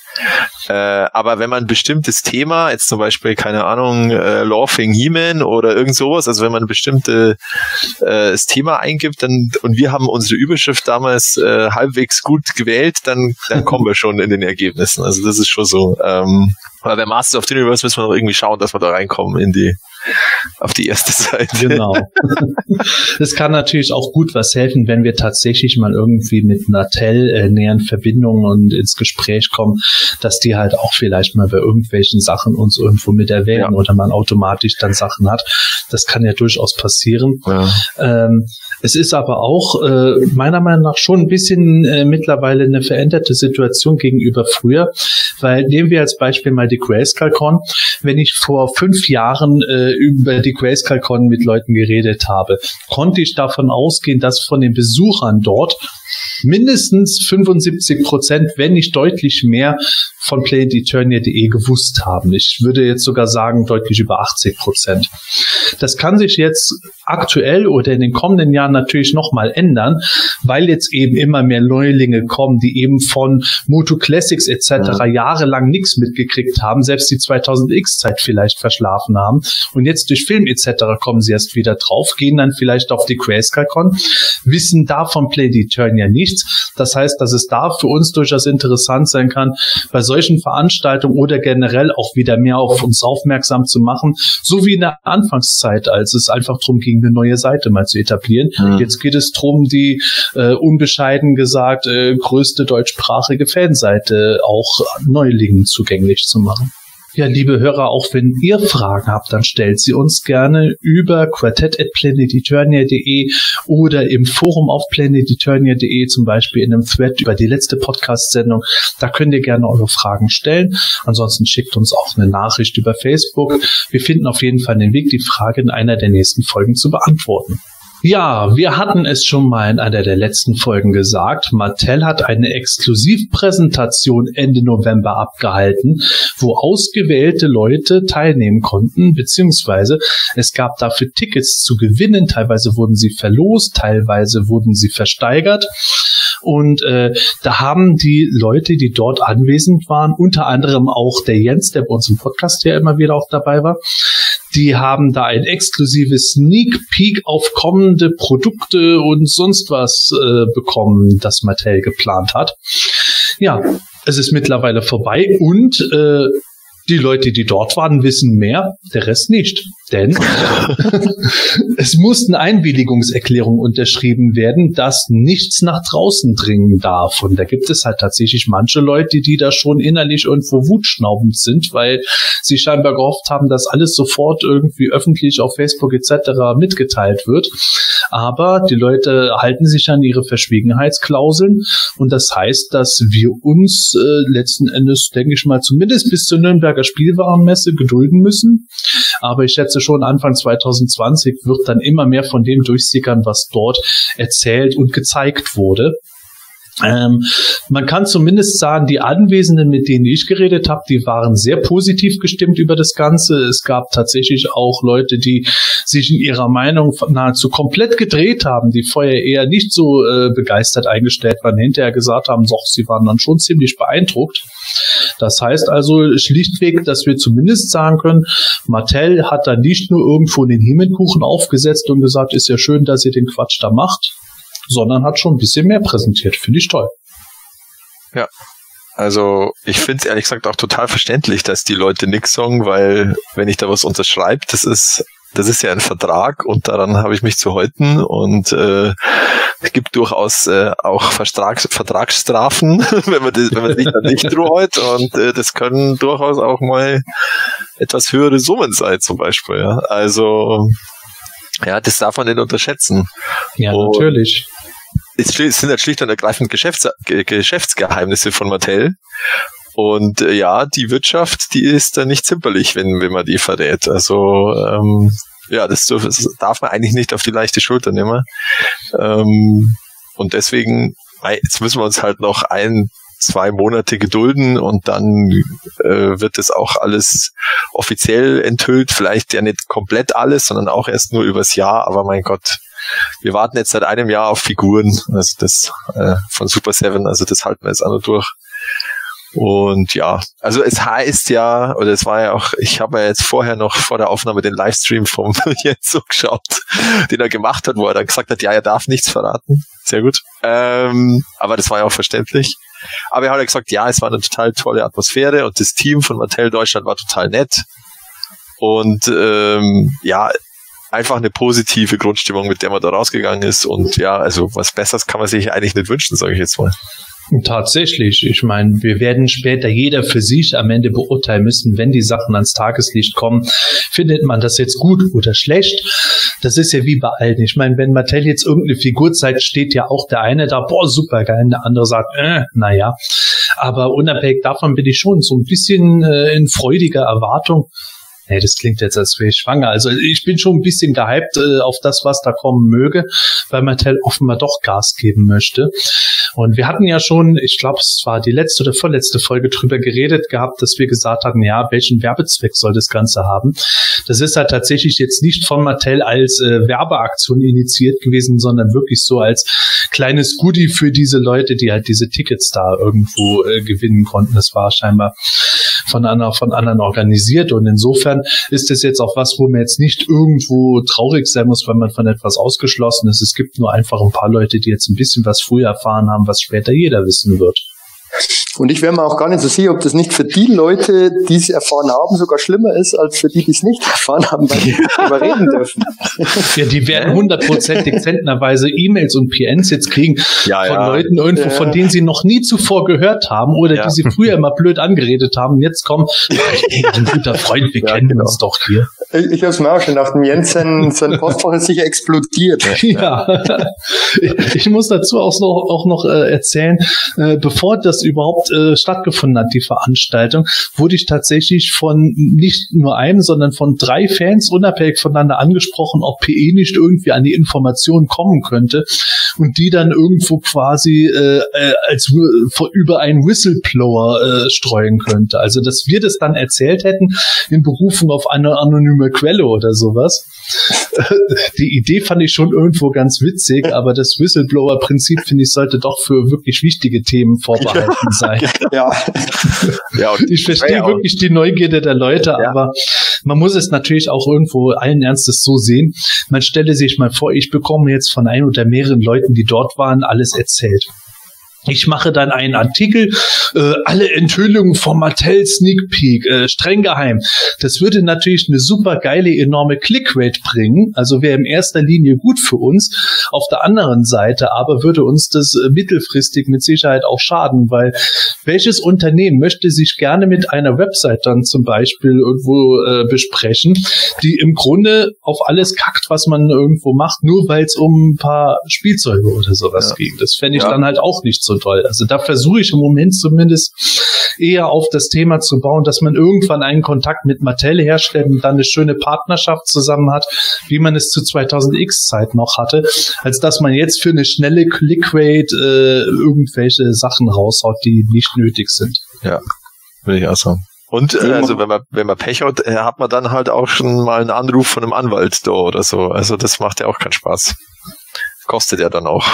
Äh, aber wenn man ein bestimmtes Thema, jetzt zum Beispiel, keine Ahnung, äh, Laughing He-Man oder irgend sowas, also wenn man ein bestimmtes äh, Thema eingibt dann, und wir haben unsere Überschrift damals äh, halbwegs gut gewählt, dann, dann kommen wir schon in den Ergebnissen. Also das ist schon so. Ähm, aber bei Masters of the Universe müssen wir noch irgendwie schauen, dass wir da reinkommen in die auf die erste Seite. Genau. Es kann natürlich auch gut was helfen, wenn wir tatsächlich mal irgendwie mit Natel äh, näheren Verbindungen und ins Gespräch kommen, dass die halt auch vielleicht mal bei irgendwelchen Sachen uns irgendwo mit erwähnen Ja. oder man automatisch dann Sachen hat. Das kann ja durchaus passieren. Ja. Ähm, es ist aber auch äh, meiner Meinung nach schon ein bisschen äh, mittlerweile eine veränderte Situation gegenüber früher, weil nehmen wir als Beispiel mal die Grayscale-Con. Wenn ich vor fünf Jahren äh, über die Grayscale-Con mit Leuten geredet habe, konnte ich davon ausgehen, dass von den Besuchern dort mindestens 75 Prozent, wenn nicht deutlich mehr, von PlayEternia.de gewusst haben. Ich würde jetzt sogar sagen, deutlich über 80 Prozent. Das kann sich jetzt aktuell oder in den kommenden Jahren natürlich nochmal ändern, weil jetzt eben immer mehr Neulinge kommen, die eben von Moto Classics etc. jahrelang nichts mitgekriegt haben, selbst die 2000X-Zeit vielleicht verschlafen haben. Und jetzt durch Film etc. kommen sie erst wieder drauf, gehen dann vielleicht auf die Grayscale-Con, wissen davon Play the Eternia nichts. Das heißt, dass es da für uns durchaus interessant sein kann, bei solchen Veranstaltungen oder generell auch wieder mehr auf uns aufmerksam zu machen, so wie in der Anfangszeit, als es einfach darum ging, eine neue Seite mal zu etablieren. Mhm. Jetzt geht es darum, die äh, unbescheiden gesagt äh, größte deutschsprachige Fanseite auch Neulingen zugänglich zu machen. Ja, liebe Hörer, auch wenn ihr Fragen habt, dann stellt sie uns gerne über quartett.planeteternia.de oder im Forum auf planeteternia.de, zum Beispiel in einem Thread über die letzte Podcast-Sendung. Da könnt ihr gerne eure Fragen stellen. Ansonsten schickt uns auch eine Nachricht über Facebook. Wir finden auf jeden Fall den Weg, die Frage in einer der nächsten Folgen zu beantworten. Ja, wir hatten es schon mal in einer der letzten Folgen gesagt. Mattel hat eine Exklusivpräsentation Ende November abgehalten, wo ausgewählte Leute teilnehmen konnten, beziehungsweise es gab dafür Tickets zu gewinnen. Teilweise wurden sie verlost, teilweise wurden sie versteigert. Und äh, da haben die Leute, die dort anwesend waren, unter anderem auch der Jens, der bei uns im Podcast ja immer wieder auch dabei war, die haben da ein exklusives Sneak Peek auf kommende Produkte und sonst was äh, bekommen, das Mattel geplant hat. Ja, es ist mittlerweile vorbei und äh, die Leute, die dort waren, wissen mehr, der Rest nicht. Denn <laughs> es mussten Einwilligungserklärungen unterschrieben werden, dass nichts nach draußen dringen darf. Und da gibt es halt tatsächlich manche Leute, die da schon innerlich irgendwo wutschnaubend sind, weil sie scheinbar gehofft haben, dass alles sofort irgendwie öffentlich auf Facebook etc. mitgeteilt wird. Aber die Leute halten sich an ihre Verschwiegenheitsklauseln und das heißt, dass wir uns äh, letzten Endes, denke ich mal, zumindest bis zur Nürnberger Spielwarenmesse gedulden müssen. Aber ich schätze schon, Anfang 2020 wird dann immer mehr von dem durchsickern, was dort erzählt und gezeigt wurde. Ähm, man kann zumindest sagen, die Anwesenden, mit denen ich geredet habe, die waren sehr positiv gestimmt über das Ganze. Es gab tatsächlich auch Leute, die sich in ihrer Meinung nahezu komplett gedreht haben, die vorher eher nicht so äh, begeistert eingestellt waren, hinterher gesagt haben, doch, sie waren dann schon ziemlich beeindruckt. Das heißt also schlichtweg, dass wir zumindest sagen können, Mattel hat da nicht nur irgendwo den Himmelkuchen aufgesetzt und gesagt, ist ja schön, dass ihr den Quatsch da macht, sondern hat schon ein bisschen mehr präsentiert. Finde ich toll. Ja. Also ich finde es ehrlich gesagt auch total verständlich, dass die Leute nix sagen, weil wenn ich da was unterschreibe, das ist das ist ja ein Vertrag und daran habe ich mich zu halten und äh, es gibt durchaus äh, auch Vertrags Vertragsstrafen, <laughs> wenn man das, wenn man sich nicht <laughs> hält und äh, das können durchaus auch mal etwas höhere Summen sein zum Beispiel. Ja. Also ja, das darf man nicht unterschätzen. Ja, und natürlich. Es sind halt schlicht und ergreifend Geschäfts Geschäftsgeheimnisse von Mattel. Und äh, ja, die Wirtschaft, die ist da nicht zimperlich, wenn, wenn man die verrät. Also ähm, ja, das, darf, das darf man eigentlich nicht auf die leichte Schulter nehmen. Ähm, und deswegen, jetzt müssen wir uns halt noch ein, zwei Monate gedulden und dann äh, wird das auch alles offiziell enthüllt. Vielleicht ja nicht komplett alles, sondern auch erst nur übers Jahr. Aber mein Gott, wir warten jetzt seit einem Jahr auf Figuren, also das äh, von Super Seven, also das halten wir jetzt auch noch durch. Und ja, also es heißt ja, oder es war ja auch, ich habe ja jetzt vorher noch vor der Aufnahme den Livestream vom <laughs> Jens so geschaut, den er gemacht hat, wo er dann gesagt hat, ja, er darf nichts verraten. Sehr gut. Ähm, aber das war ja auch verständlich. Aber er hat ja gesagt, ja, es war eine total tolle Atmosphäre und das Team von Mattel Deutschland war total nett. Und ähm, ja, einfach eine positive Grundstimmung, mit der man da rausgegangen ist. Und ja, also was Besseres kann man sich eigentlich nicht wünschen, sage ich jetzt mal. Tatsächlich. Ich meine, wir werden später jeder für sich am Ende beurteilen müssen, wenn die Sachen ans Tageslicht kommen. Findet man das jetzt gut oder schlecht? Das ist ja wie bei allen. Ich meine, wenn Mattel jetzt irgendeine Figur zeigt, steht ja auch der eine da, boah, super geil, der andere sagt, äh, naja. Aber unabhängig davon bin ich schon so ein bisschen äh, in freudiger Erwartung, Nee, das klingt jetzt, als wäre ich schwanger. Also ich bin schon ein bisschen gehypt äh, auf das, was da kommen möge, weil Mattel offenbar doch Gas geben möchte. Und wir hatten ja schon, ich glaube, es war die letzte oder vorletzte Folge drüber geredet gehabt, dass wir gesagt hatten, ja, welchen Werbezweck soll das Ganze haben? Das ist halt tatsächlich jetzt nicht von Mattel als äh, Werbeaktion initiiert gewesen, sondern wirklich so als kleines Goodie für diese Leute, die halt diese Tickets da irgendwo äh, gewinnen konnten. Das war scheinbar von einer, von anderen organisiert. Und insofern ist es jetzt auch was, wo man jetzt nicht irgendwo traurig sein muss, weil man von etwas ausgeschlossen ist. Es gibt nur einfach ein paar Leute, die jetzt ein bisschen was früher erfahren haben, was später jeder wissen wird. Und ich wäre mir auch gar nicht so sicher, ob das nicht für die Leute, die es erfahren haben, sogar schlimmer ist, als für die, die es nicht erfahren haben, weil die nicht darüber reden dürfen. Ja, die werden hundertprozentig zentnerweise E-Mails und PNs jetzt kriegen Ja, von ja. Leuten irgendwo, Ja. von denen sie noch nie zuvor gehört haben oder Ja. die sie früher immer blöd angeredet haben. Und jetzt kommen, hey, ein guter Freund, wir <laughs> Ja, kennen genau. uns doch hier. Ich, ich habe es mir auch schon gedacht, dem Jens sein, sein Postfach ist sicher explodiert. <laughs> Ja, ich muss dazu auch noch, auch noch äh, erzählen, äh, bevor das überhaupt äh, stattgefunden hat, die Veranstaltung, wurde ich tatsächlich von nicht nur einem, sondern von drei Fans unabhängig voneinander angesprochen, ob PE nicht irgendwie an die Informationen kommen könnte und die dann irgendwo quasi äh, äh, als vor- über einen Whistleblower äh, streuen könnte. Also dass wir das dann erzählt hätten in Berufung auf eine anonyme Quelle oder sowas. <laughs> Die Idee fand ich schon irgendwo ganz witzig, aber das Whistleblower-Prinzip, finde ich, sollte doch für wirklich wichtige Themen vorbehalten <laughs> sein. Ja, Ja, Ich verstehe Ja, wirklich die Neugierde der Leute, Ja. aber man muss es natürlich auch irgendwo allen Ernstes so sehen. Man stelle sich mal vor, ich bekomme jetzt von ein oder mehreren Leuten, die dort waren, alles erzählt. Ich mache dann einen Artikel, äh, alle Enthüllungen vom Mattel Sneak Peek, äh, streng geheim. Das würde natürlich eine super geile, enorme Clickrate bringen, also wäre in erster Linie gut für uns. Auf der anderen Seite aber würde uns das äh, mittelfristig mit Sicherheit auch schaden, weil welches Unternehmen möchte sich gerne mit einer Website dann zum Beispiel irgendwo äh, besprechen, die im Grunde auf alles kackt, was man irgendwo macht, nur weil es um ein paar Spielzeuge oder sowas Ja. ging. Das fände ich Ja. dann halt auch nicht so toll. Also da versuche ich im Moment zumindest eher auf das Thema zu bauen, dass man irgendwann einen Kontakt mit Mattel herstellt und dann eine schöne Partnerschaft zusammen hat, wie man es zu 2000X Zeit noch hatte, als dass man jetzt für eine schnelle Clickrate äh, irgendwelche Sachen raushaut, die nicht nötig sind. Würde ich auch sagen. Und äh, Ja, also wenn man wenn man Pech hat, äh, hat man dann halt auch schon mal einen Anruf von einem Anwalt da oder so. Also das macht ja auch keinen Spaß. Kostet ja dann auch.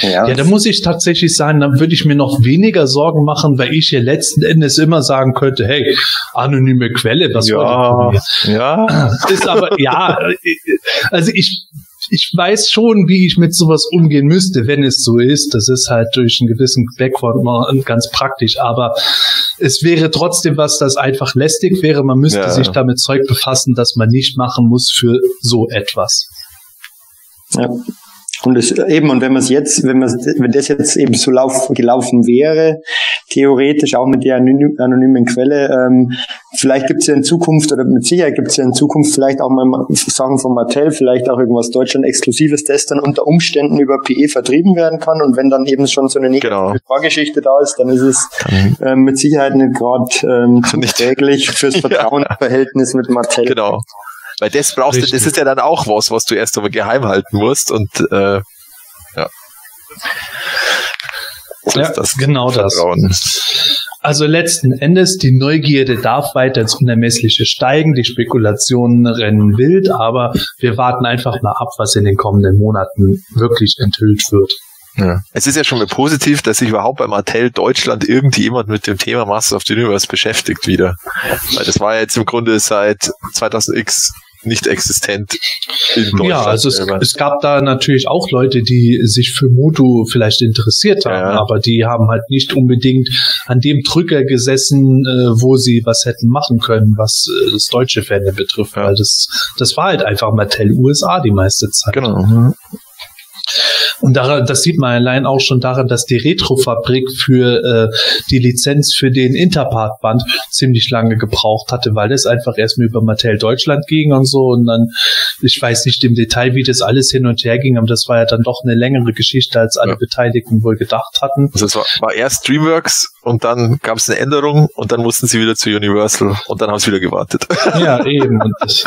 Ja, da muss ich tatsächlich sagen, dann würde ich mir noch weniger Sorgen machen, weil ich ja letzten Endes immer sagen könnte, hey, anonyme Quelle, was wollt ihr von mir? ja. Ist aber, ja, also ich, ich weiß schon, wie ich mit sowas umgehen müsste, wenn es so ist. Das ist halt durch einen gewissen Background mal ganz praktisch, aber es wäre trotzdem was, das einfach lästig wäre. Man müsste Ja. sich damit Zeug befassen, das man nicht machen muss für so etwas. Ja. Und es eben, und wenn man es jetzt, wenn man wenn das jetzt eben so lauf, gelaufen wäre, theoretisch auch mit der anony- anonymen Quelle, ähm, vielleicht gibt es ja in Zukunft, oder mit Sicherheit gibt es ja in Zukunft vielleicht auch mal Sachen von Mattel, vielleicht auch irgendwas Deutschland-Exklusives, das dann unter Umständen über PE vertrieben werden kann. Und wenn dann eben schon so eine negative Genau. Vorgeschichte da ist, dann ist es ähm, mit Sicherheit nicht gerade ähm, zuträglich fürs <laughs> Vertrauensverhältnis mit Mattel. Genau. Weil das brauchst du, Richtig. das ist ja dann auch was, was du erst einmal geheim halten musst und äh, ja. So Ja, das genau das. Vertrauen. Also letzten Endes, die Neugierde darf weiter ins Unermessliche steigen, die Spekulationen rennen wild, aber wir warten einfach mal ab, was in den kommenden Monaten wirklich enthüllt wird. Ja. Es ist ja schon mal positiv, dass sich überhaupt bei Mattel Deutschland irgendjemand mit dem Thema Masters of the Universe beschäftigt wieder. Weil das war ja jetzt im Grunde seit 2000X nicht existent ja, also es, es gab da natürlich auch Leute, die sich für Moto vielleicht interessiert haben, Ja. aber die haben halt nicht unbedingt an dem Drücker gesessen, äh, wo sie was hätten machen können, was äh, das deutsche Fan betrifft, weil das, das war halt einfach Mattel USA die meiste Zeit. Genau. Und daran, das sieht man allein auch schon daran, dass die Retrofabrik für äh, die Lizenz für den Interpart-Band ziemlich lange gebraucht hatte, weil das einfach erstmal über Mattel Deutschland ging und so. Und dann, ich weiß nicht im Detail, wie das alles hin und her ging, aber das war ja dann doch eine längere Geschichte, als alle Ja. Beteiligten wohl gedacht hatten. Also es war, war erst DreamWorks und dann gab es eine Änderung und dann mussten sie wieder zu Universal und dann haben sie wieder gewartet. <laughs> Ja, eben. Und das,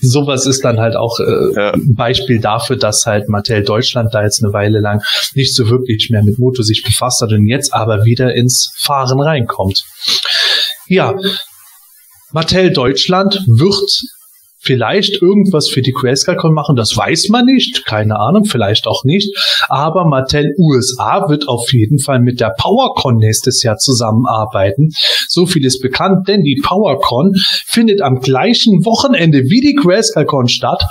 sowas ist dann halt auch äh, Ja. ein Beispiel dafür, dass halt Mattel Deutschland da jetzt eine Weile lang nicht so wirklich mehr mit Moto sich befasst hat und jetzt aber wieder ins Fahren reinkommt. Ja, Mattel Deutschland wird vielleicht irgendwas für die Grayscale-Con machen, das weiß man nicht, keine Ahnung, vielleicht auch nicht, aber Mattel USA wird auf jeden Fall mit der PowerCon nächstes Jahr zusammenarbeiten. So viel ist bekannt, denn die PowerCon findet am gleichen Wochenende wie die Grayscale-Con statt.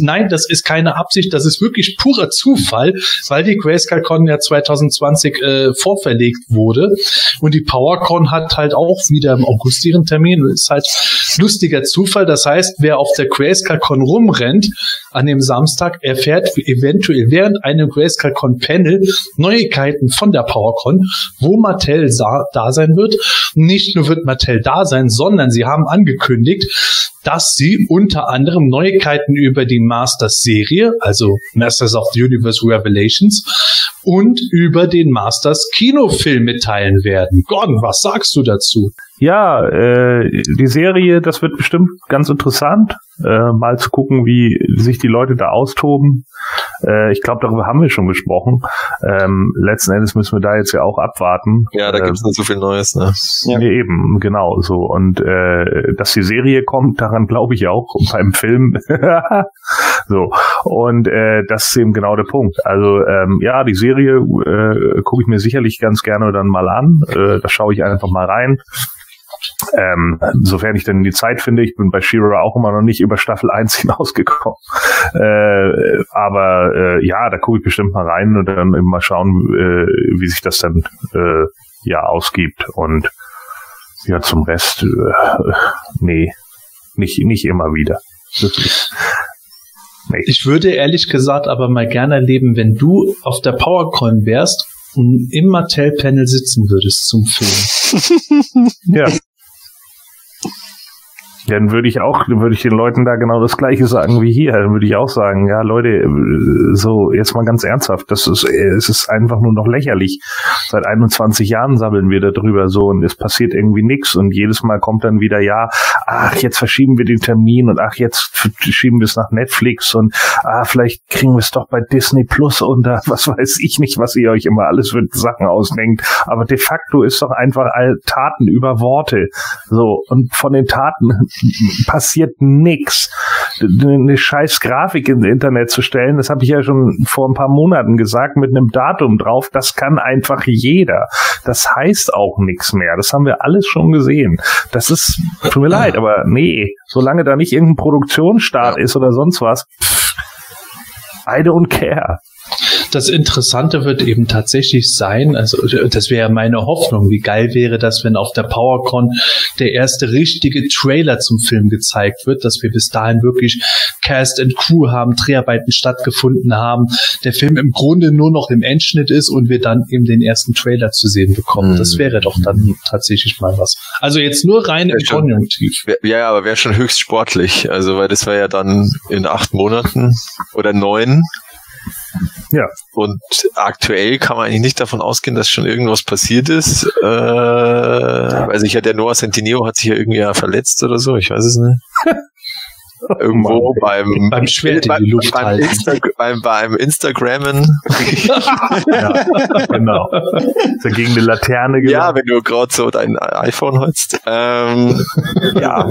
Nein, das ist keine Absicht, das ist wirklich purer Zufall, weil die Grayscale-Con ja 2020 äh, vorverlegt wurde und die PowerCon hat halt auch wieder im August ihren Termin. Ist halt lustiger Zufall. Das heißt, wer auf der GrayscaleCon rumrennt an dem Samstag, erfährt eventuell während einem GrayscaleCon Panel Neuigkeiten von der PowerCon, wo Mattel da sein wird. Nicht nur wird Mattel da sein, sondern sie haben angekündigt, dass sie unter anderem Neuigkeiten über die Masters-Serie, also Masters of the Universe Revelations, und über den Masters Kinofilm mitteilen werden. Gordon, was sagst du dazu? Ja, äh, die Serie, das wird bestimmt ganz interessant, äh, mal zu gucken, wie sich die Leute da austoben. Äh, ich glaube, darüber haben wir schon gesprochen. Ähm, letzten Endes müssen wir da jetzt ja auch abwarten. Ja, da äh, gibt es nicht so viel Neues. Ne? Ja. Nee, eben, genau so. Und äh, dass die Serie kommt, daran glaube ich auch <laughs> beim Film. <laughs> so und äh, das ist eben genau der Punkt. Also ähm, ja, die Serie äh, gucke ich mir sicherlich ganz gerne dann mal an. Äh, da schaue ich einfach mal rein. Ähm, sofern ich denn die Zeit finde, ich bin bei Shira auch immer noch nicht über Staffel 1 <laughs> hinausgekommen. Äh, aber äh, ja, da gucke ich bestimmt mal rein und dann mal schauen, äh, wie sich das dann äh, ja ausgibt. Und ja, zum Rest, äh, nee, nicht, nicht immer wieder. Nee. Ich würde ehrlich gesagt aber mal gerne erleben, wenn du auf der PowerCon wärst und im Mattel-Panel sitzen würdest zum Film. <laughs> ja. Dann würde ich auch, würde ich den Leuten da genau das Gleiche sagen wie hier. Dann würde ich auch sagen, ja Leute, so jetzt mal ganz ernsthaft, das ist, es ist einfach nur noch lächerlich. Seit 21 Jahren sammeln wir darüber so und es passiert irgendwie nichts und jedes Mal kommt dann wieder, ja, ach jetzt verschieben wir den Termin und ach jetzt schieben wir es nach Netflix und ah vielleicht kriegen wir es doch bei Disney Plus unter, <laughs> was weiß ich nicht, was ihr euch immer alles für Sachen ausdenkt. Aber de facto ist doch einfach all Taten über Worte. So und von den Taten <laughs> passiert nix. Eine scheiß Grafik ins Internet zu stellen, das habe ich ja schon vor ein paar Monaten gesagt, mit einem Datum drauf, das kann einfach jeder. Das heißt auch nichts mehr. Das haben wir alles schon gesehen. Das ist, tut mir leid, aber nee, solange da nicht irgendein Produktionsstart ist oder sonst was, pff, I don't care. Das Interessante wird eben tatsächlich sein, also das wäre meine Hoffnung, wie geil wäre das, wenn auf der PowerCon der erste richtige Trailer zum Film gezeigt wird, dass wir bis dahin wirklich Cast and Crew haben, Dreharbeiten stattgefunden haben, der Film im Grunde nur noch im Endschnitt ist und wir dann eben den ersten Trailer zu sehen bekommen. Das mhm. wäre doch dann tatsächlich mal was. Also jetzt nur rein im Konjunktiv. Ja, aber wäre schon höchst sportlich, also weil das wäre ja dann in acht Monaten oder neun ja. Und aktuell kann man eigentlich nicht davon ausgehen, dass schon irgendwas passiert ist. Äh, also ich hatte der Noah Centineo hat sich ja irgendwie ja verletzt oder so, ich weiß es nicht. <laughs> <laughs> Irgendwo beim, beim Schwert in die Luft beim, halten. Insta beim, beim Instagrammen. <laughs> ja, genau. So gegen eine Laterne gemacht. Ja, wenn du gerade so dein iPhone holst. Ähm, <laughs> ja,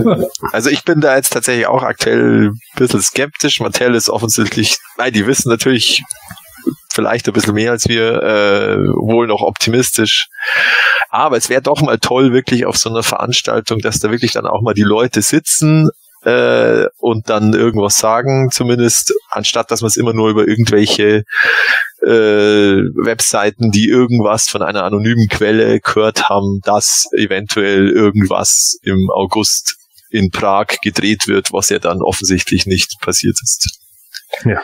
also ich bin da jetzt tatsächlich auch aktuell ein bisschen skeptisch. Mattel ist offensichtlich, nein, die wissen natürlich vielleicht ein bisschen mehr als wir, äh, wohl noch optimistisch. Aber es wäre doch mal toll, wirklich auf so einer Veranstaltung, dass da wirklich dann auch mal die Leute sitzen äh, und dann irgendwas sagen, zumindest, anstatt dass man es immer nur über irgendwelche äh, Webseiten, die irgendwas von einer anonymen Quelle gehört haben, dass eventuell irgendwas im August in Prag gedreht wird, was ja dann offensichtlich nicht passiert ist. Ja,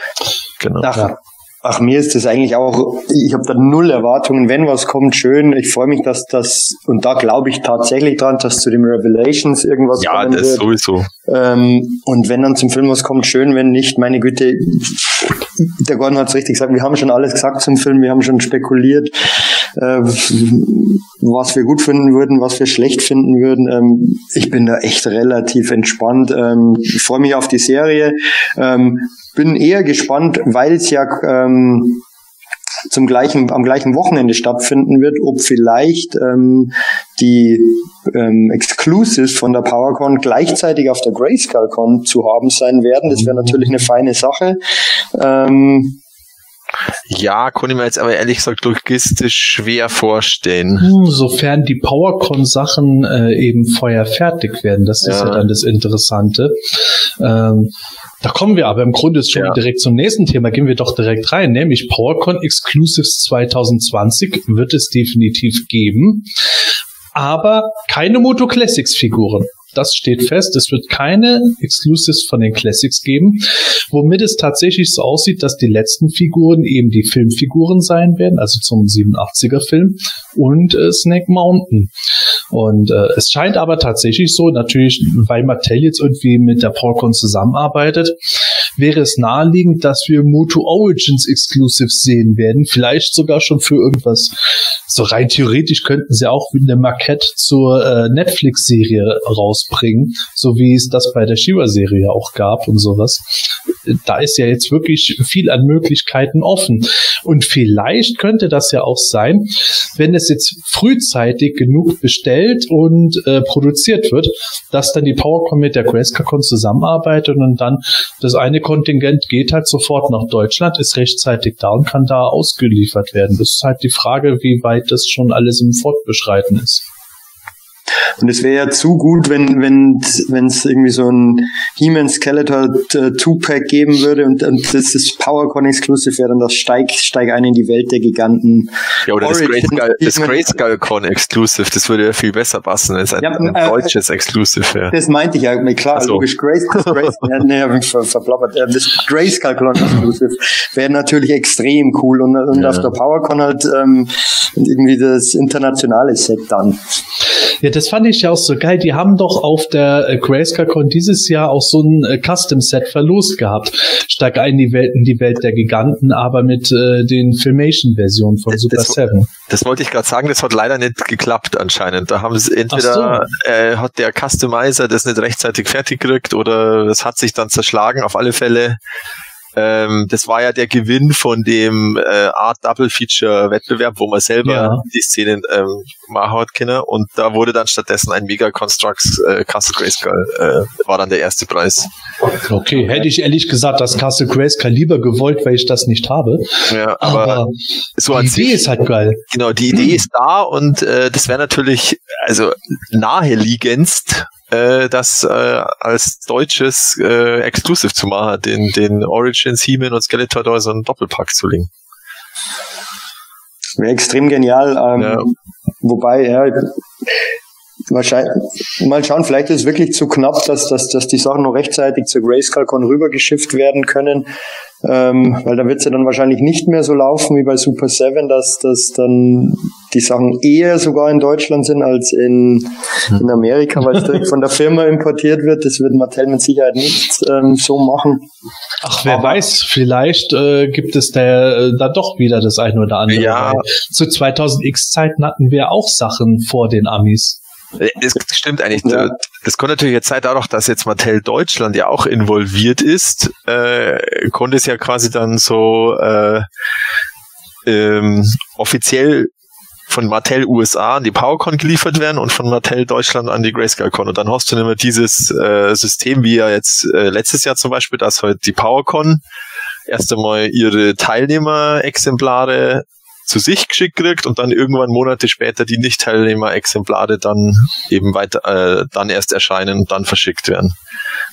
genau. Ach, Ach, mir ist das eigentlich auch, ich habe da null Erwartungen. Wenn was kommt, schön. Ich freue mich, dass das, und da glaube ich tatsächlich dran, dass zu dem Revelations irgendwas ja, kommen wird. Ja, das sowieso. Ähm, und wenn dann zum Film was kommt, schön. Wenn nicht, meine Güte, der Gordon hat es richtig gesagt, wir haben schon alles gesagt zum Film, wir haben schon spekuliert, äh, was wir gut finden würden, was wir schlecht finden würden. Ähm, ich bin da echt relativ entspannt. Ähm, ich freue mich auf die Serie. Ähm, bin eher gespannt, weil es ja ähm, zum gleichen, am gleichen Wochenende stattfinden wird, ob vielleicht ähm, die ähm, Exclusives von der PowerCon gleichzeitig auf der GrayscaleCon zu haben sein werden. Das wäre natürlich eine feine Sache. Ähm, Ja, konnte ich mir jetzt aber ehrlich gesagt logistisch schwer vorstellen. Hm, Sofern die PowerCon-Sachen äh, eben vorher fertig werden, das ist ja, Ja. dann das Interessante. Ähm, da kommen wir aber im Grunde schon Ja. direkt zum nächsten Thema. Gehen wir doch direkt rein, nämlich PowerCon Exclusives 2020 wird es definitiv geben, aber keine Moto Classics Figuren. Das steht fest. Es wird keine Exclusives von den Classics geben, womit es tatsächlich so aussieht, dass die letzten Figuren eben die Filmfiguren sein werden, also zum 87er Film und äh, Snake Mountain. Und äh, es scheint aber tatsächlich so, natürlich, weil Mattel jetzt irgendwie mit der PowerCon zusammenarbeitet, wäre es naheliegend, dass wir Moto Origins Exclusives sehen werden. Vielleicht sogar schon für irgendwas. So rein theoretisch könnten sie auch eine Markette zur äh, Netflix-Serie rausbringen, so wie es das bei der Shiva-Serie auch gab und sowas. Da ist ja jetzt wirklich viel an Möglichkeiten offen. Und vielleicht könnte das ja auch sein, wenn es jetzt frühzeitig genug bestellt und äh, produziert wird, dass dann die PowerCon mit der GrayscaleCon zusammenarbeitet und dann das eine Kontingent geht halt sofort nach Deutschland, ist rechtzeitig da und kann da ausgeliefert werden. Das ist halt die Frage, wie weit das schon alles im Fortbeschreiten ist. Und es wäre ja zu gut, wenn wenn wenn es irgendwie so ein He-Man Skeletor äh, Two-Pack geben würde und, und das ist PowerCon Exclusive wäre dann das Steig, Steig ein in die Welt der Giganten. Ja, oder das Grayskull, das He-Man- Grayskull Con Exclusive, das würde ja viel besser passen als ein, Ja, ein äh, deutsches Exclusive. Ja. Das meinte ich ja, klar, so. logisch, Grace, <laughs> ja, nee, ver, verplappert. Ja, Das Grayskull Clone Exclusive wäre natürlich extrem cool und, und Ja. auf der PowerCon halt ähm, irgendwie das internationale Set dann. Ja, das fand ich ja auch so geil. Die haben doch auf der äh, GrayscaleCon dieses Jahr auch so ein äh, Custom-Set verlost gehabt. Stark ein die Welt in die Welt der Giganten, aber mit äh, den Filmation-Versionen von Das- Super das- 7. Das wollte ich gerade sagen, das hat leider nicht geklappt anscheinend. Da haben sie entweder äh, hat der Customizer das nicht rechtzeitig fertig gekriegt oder es hat sich dann zerschlagen. Auf alle Fälle. Ähm, das war ja der Gewinn von dem äh, Art Double Feature Wettbewerb, wo man selber Ja. die Szenen ähm, machen hat können. Und da wurde dann stattdessen ein Mega Constructs äh, Castle Grayskull äh, war dann der erste Preis. Okay, hätte ich ehrlich gesagt das Castle Grayskull lieber gewollt, weil ich das nicht habe. Ja, aber, Aber, so die Idee sich ist halt geil. Genau, die Idee ist da und äh, das wäre natürlich also naheliegendst, äh, das äh, als deutsches äh, Exclusive zu machen, den, den Origins, He-Man und Skeletor da so einen Doppelpack zu legen. Wäre extrem genial. Ähm, Ja. Wobei, ja, wahrscheinlich, mal schauen, vielleicht ist es wirklich zu knapp, dass, dass, dass die Sachen noch rechtzeitig zur GrayscaleCon rübergeschifft werden können. Ähm, weil da wird es ja dann wahrscheinlich nicht mehr so laufen wie bei Super 7, dass, dass dann die Sachen eher sogar in Deutschland sind als in, in Amerika, weil es direkt von der Firma importiert wird. Das wird Mattel mit Sicherheit nicht ähm, so machen. Ach, wer weiß, vielleicht äh, gibt es da, äh, da doch wieder das eine oder andere. Ja. Zu 2000X-Zeiten hatten wir auch Sachen vor den Amis. Das stimmt eigentlich. Ja. Das kommt natürlich jetzt Zeit dadurch, dass jetzt Mattel Deutschland ja auch involviert ist, äh, konnte es ja quasi dann so äh, ähm, offiziell von Mattel USA an die PowerCon geliefert werden und von Mattel Deutschland an die GrayscaleCon. Und dann hast du immer dieses äh, System, wie ja jetzt äh, letztes Jahr zum Beispiel, dass halt die PowerCon erst einmal ihre Teilnehmerexemplare zu sich geschickt kriegt und dann irgendwann Monate später die Nicht-Teilnehmer-Exemplare dann eben weiter, äh, dann erst erscheinen und dann verschickt werden.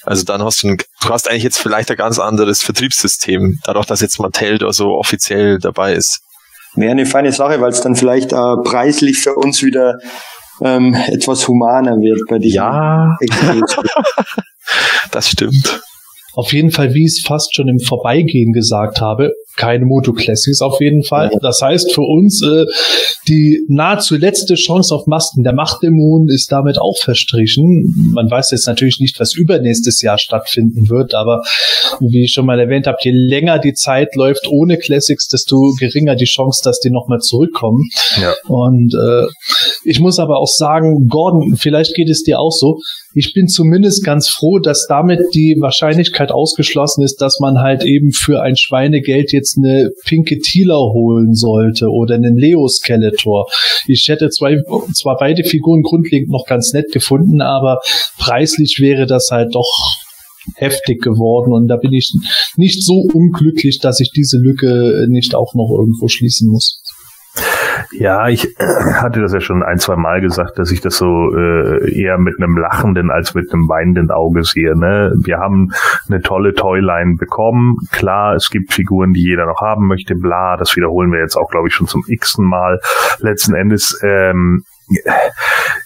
Also dann hast du, ein, du hast eigentlich jetzt vielleicht ein ganz anderes Vertriebssystem, dadurch, dass jetzt Mattel da so offiziell dabei ist. Wäre eine feine Sache, weil es dann vielleicht äh, preislich für uns wieder ähm, etwas humaner wird bei diesen Ja, <laughs> das stimmt. Auf jeden Fall, wie ich es fast schon im Vorbeigehen gesagt habe, keine Moto Classics auf jeden Fall. Das heißt für uns, äh, die nahezu letzte Chance auf Masken der Machtdämonen ist damit auch verstrichen. Man weiß jetzt natürlich nicht, was übernächstes Jahr stattfinden wird, aber wie ich schon mal erwähnt habe, je länger die Zeit läuft ohne Classics, desto geringer die Chance, dass die nochmal zurückkommen. Ja. Und äh, ich muss aber auch sagen, Gordon, vielleicht geht es dir auch so. Ich bin zumindest ganz froh, dass damit die Wahrscheinlichkeit ausgeschlossen ist, dass man halt eben für ein Schweinegeld jetzt eine pinke Tila holen sollte oder einen Leo Skeletor. Ich hätte zwei, zwar beide Figuren grundlegend noch ganz nett gefunden, aber preislich wäre das halt doch heftig geworden und da bin ich nicht so unglücklich, dass ich diese Lücke nicht auch noch irgendwo schließen muss. Ja, ich <clears throat> hatte das ja schon ein, zwei Mal gesagt, dass ich das so äh, eher mit einem lachenden als mit einem weinenden Auge sehe. Ne? Wir haben eine tolle Toyline bekommen. Klar, es gibt Figuren, die jeder noch haben möchte, bla, das wiederholen wir jetzt auch, glaube ich, schon zum x-ten Mal. Letzten Endes ähm,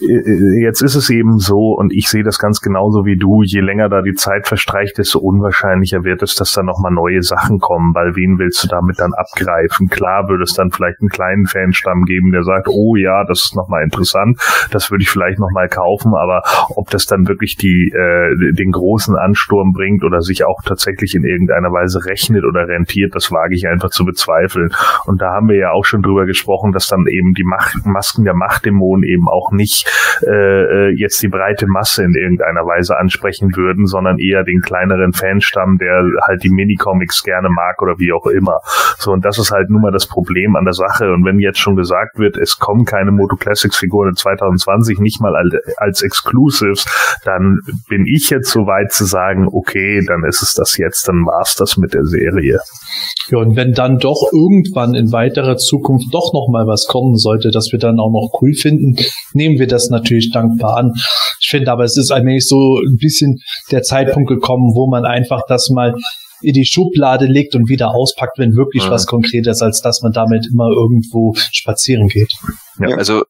jetzt ist es eben so, und ich sehe das ganz genauso wie du, je länger da die Zeit verstreicht, desto unwahrscheinlicher wird es, dass da nochmal neue Sachen kommen, weil wen willst du damit dann abgreifen? Klar würde es dann vielleicht einen kleinen Fanstamm geben, der sagt, oh ja, das ist nochmal interessant, das würde ich vielleicht nochmal kaufen, aber ob das dann wirklich die, äh, den großen Ansturm bringt oder sich auch tatsächlich in irgendeiner Weise rechnet oder rentiert, das wage ich einfach zu bezweifeln. Und da haben wir ja auch schon drüber gesprochen, dass dann eben die Macht, Masken der Machtdämonen Person eben auch nicht äh, äh, jetzt die breite Masse in irgendeiner Weise ansprechen würden, sondern eher den kleineren Fanstamm, der halt die Minicomics gerne mag oder wie auch immer. So, und das ist halt nun mal das Problem an der Sache. Und wenn jetzt schon gesagt wird, es kommen keine Moto Classics Figuren in 2020, nicht mal als, als Exclusives, dann bin ich jetzt so weit zu sagen, okay, dann ist es das jetzt, dann war's das mit der Serie. Ja, und wenn dann doch irgendwann in weiterer Zukunft doch noch mal was kommen sollte, dass wir dann auch noch cool finden, finden, nehmen wir das natürlich dankbar an. Ich finde aber, es ist allmählich so ein bisschen der Zeitpunkt gekommen, wo man einfach das mal in die Schublade legt und wieder auspackt, wenn wirklich ja. was Konkretes, als dass man damit immer irgendwo spazieren geht. Ja, also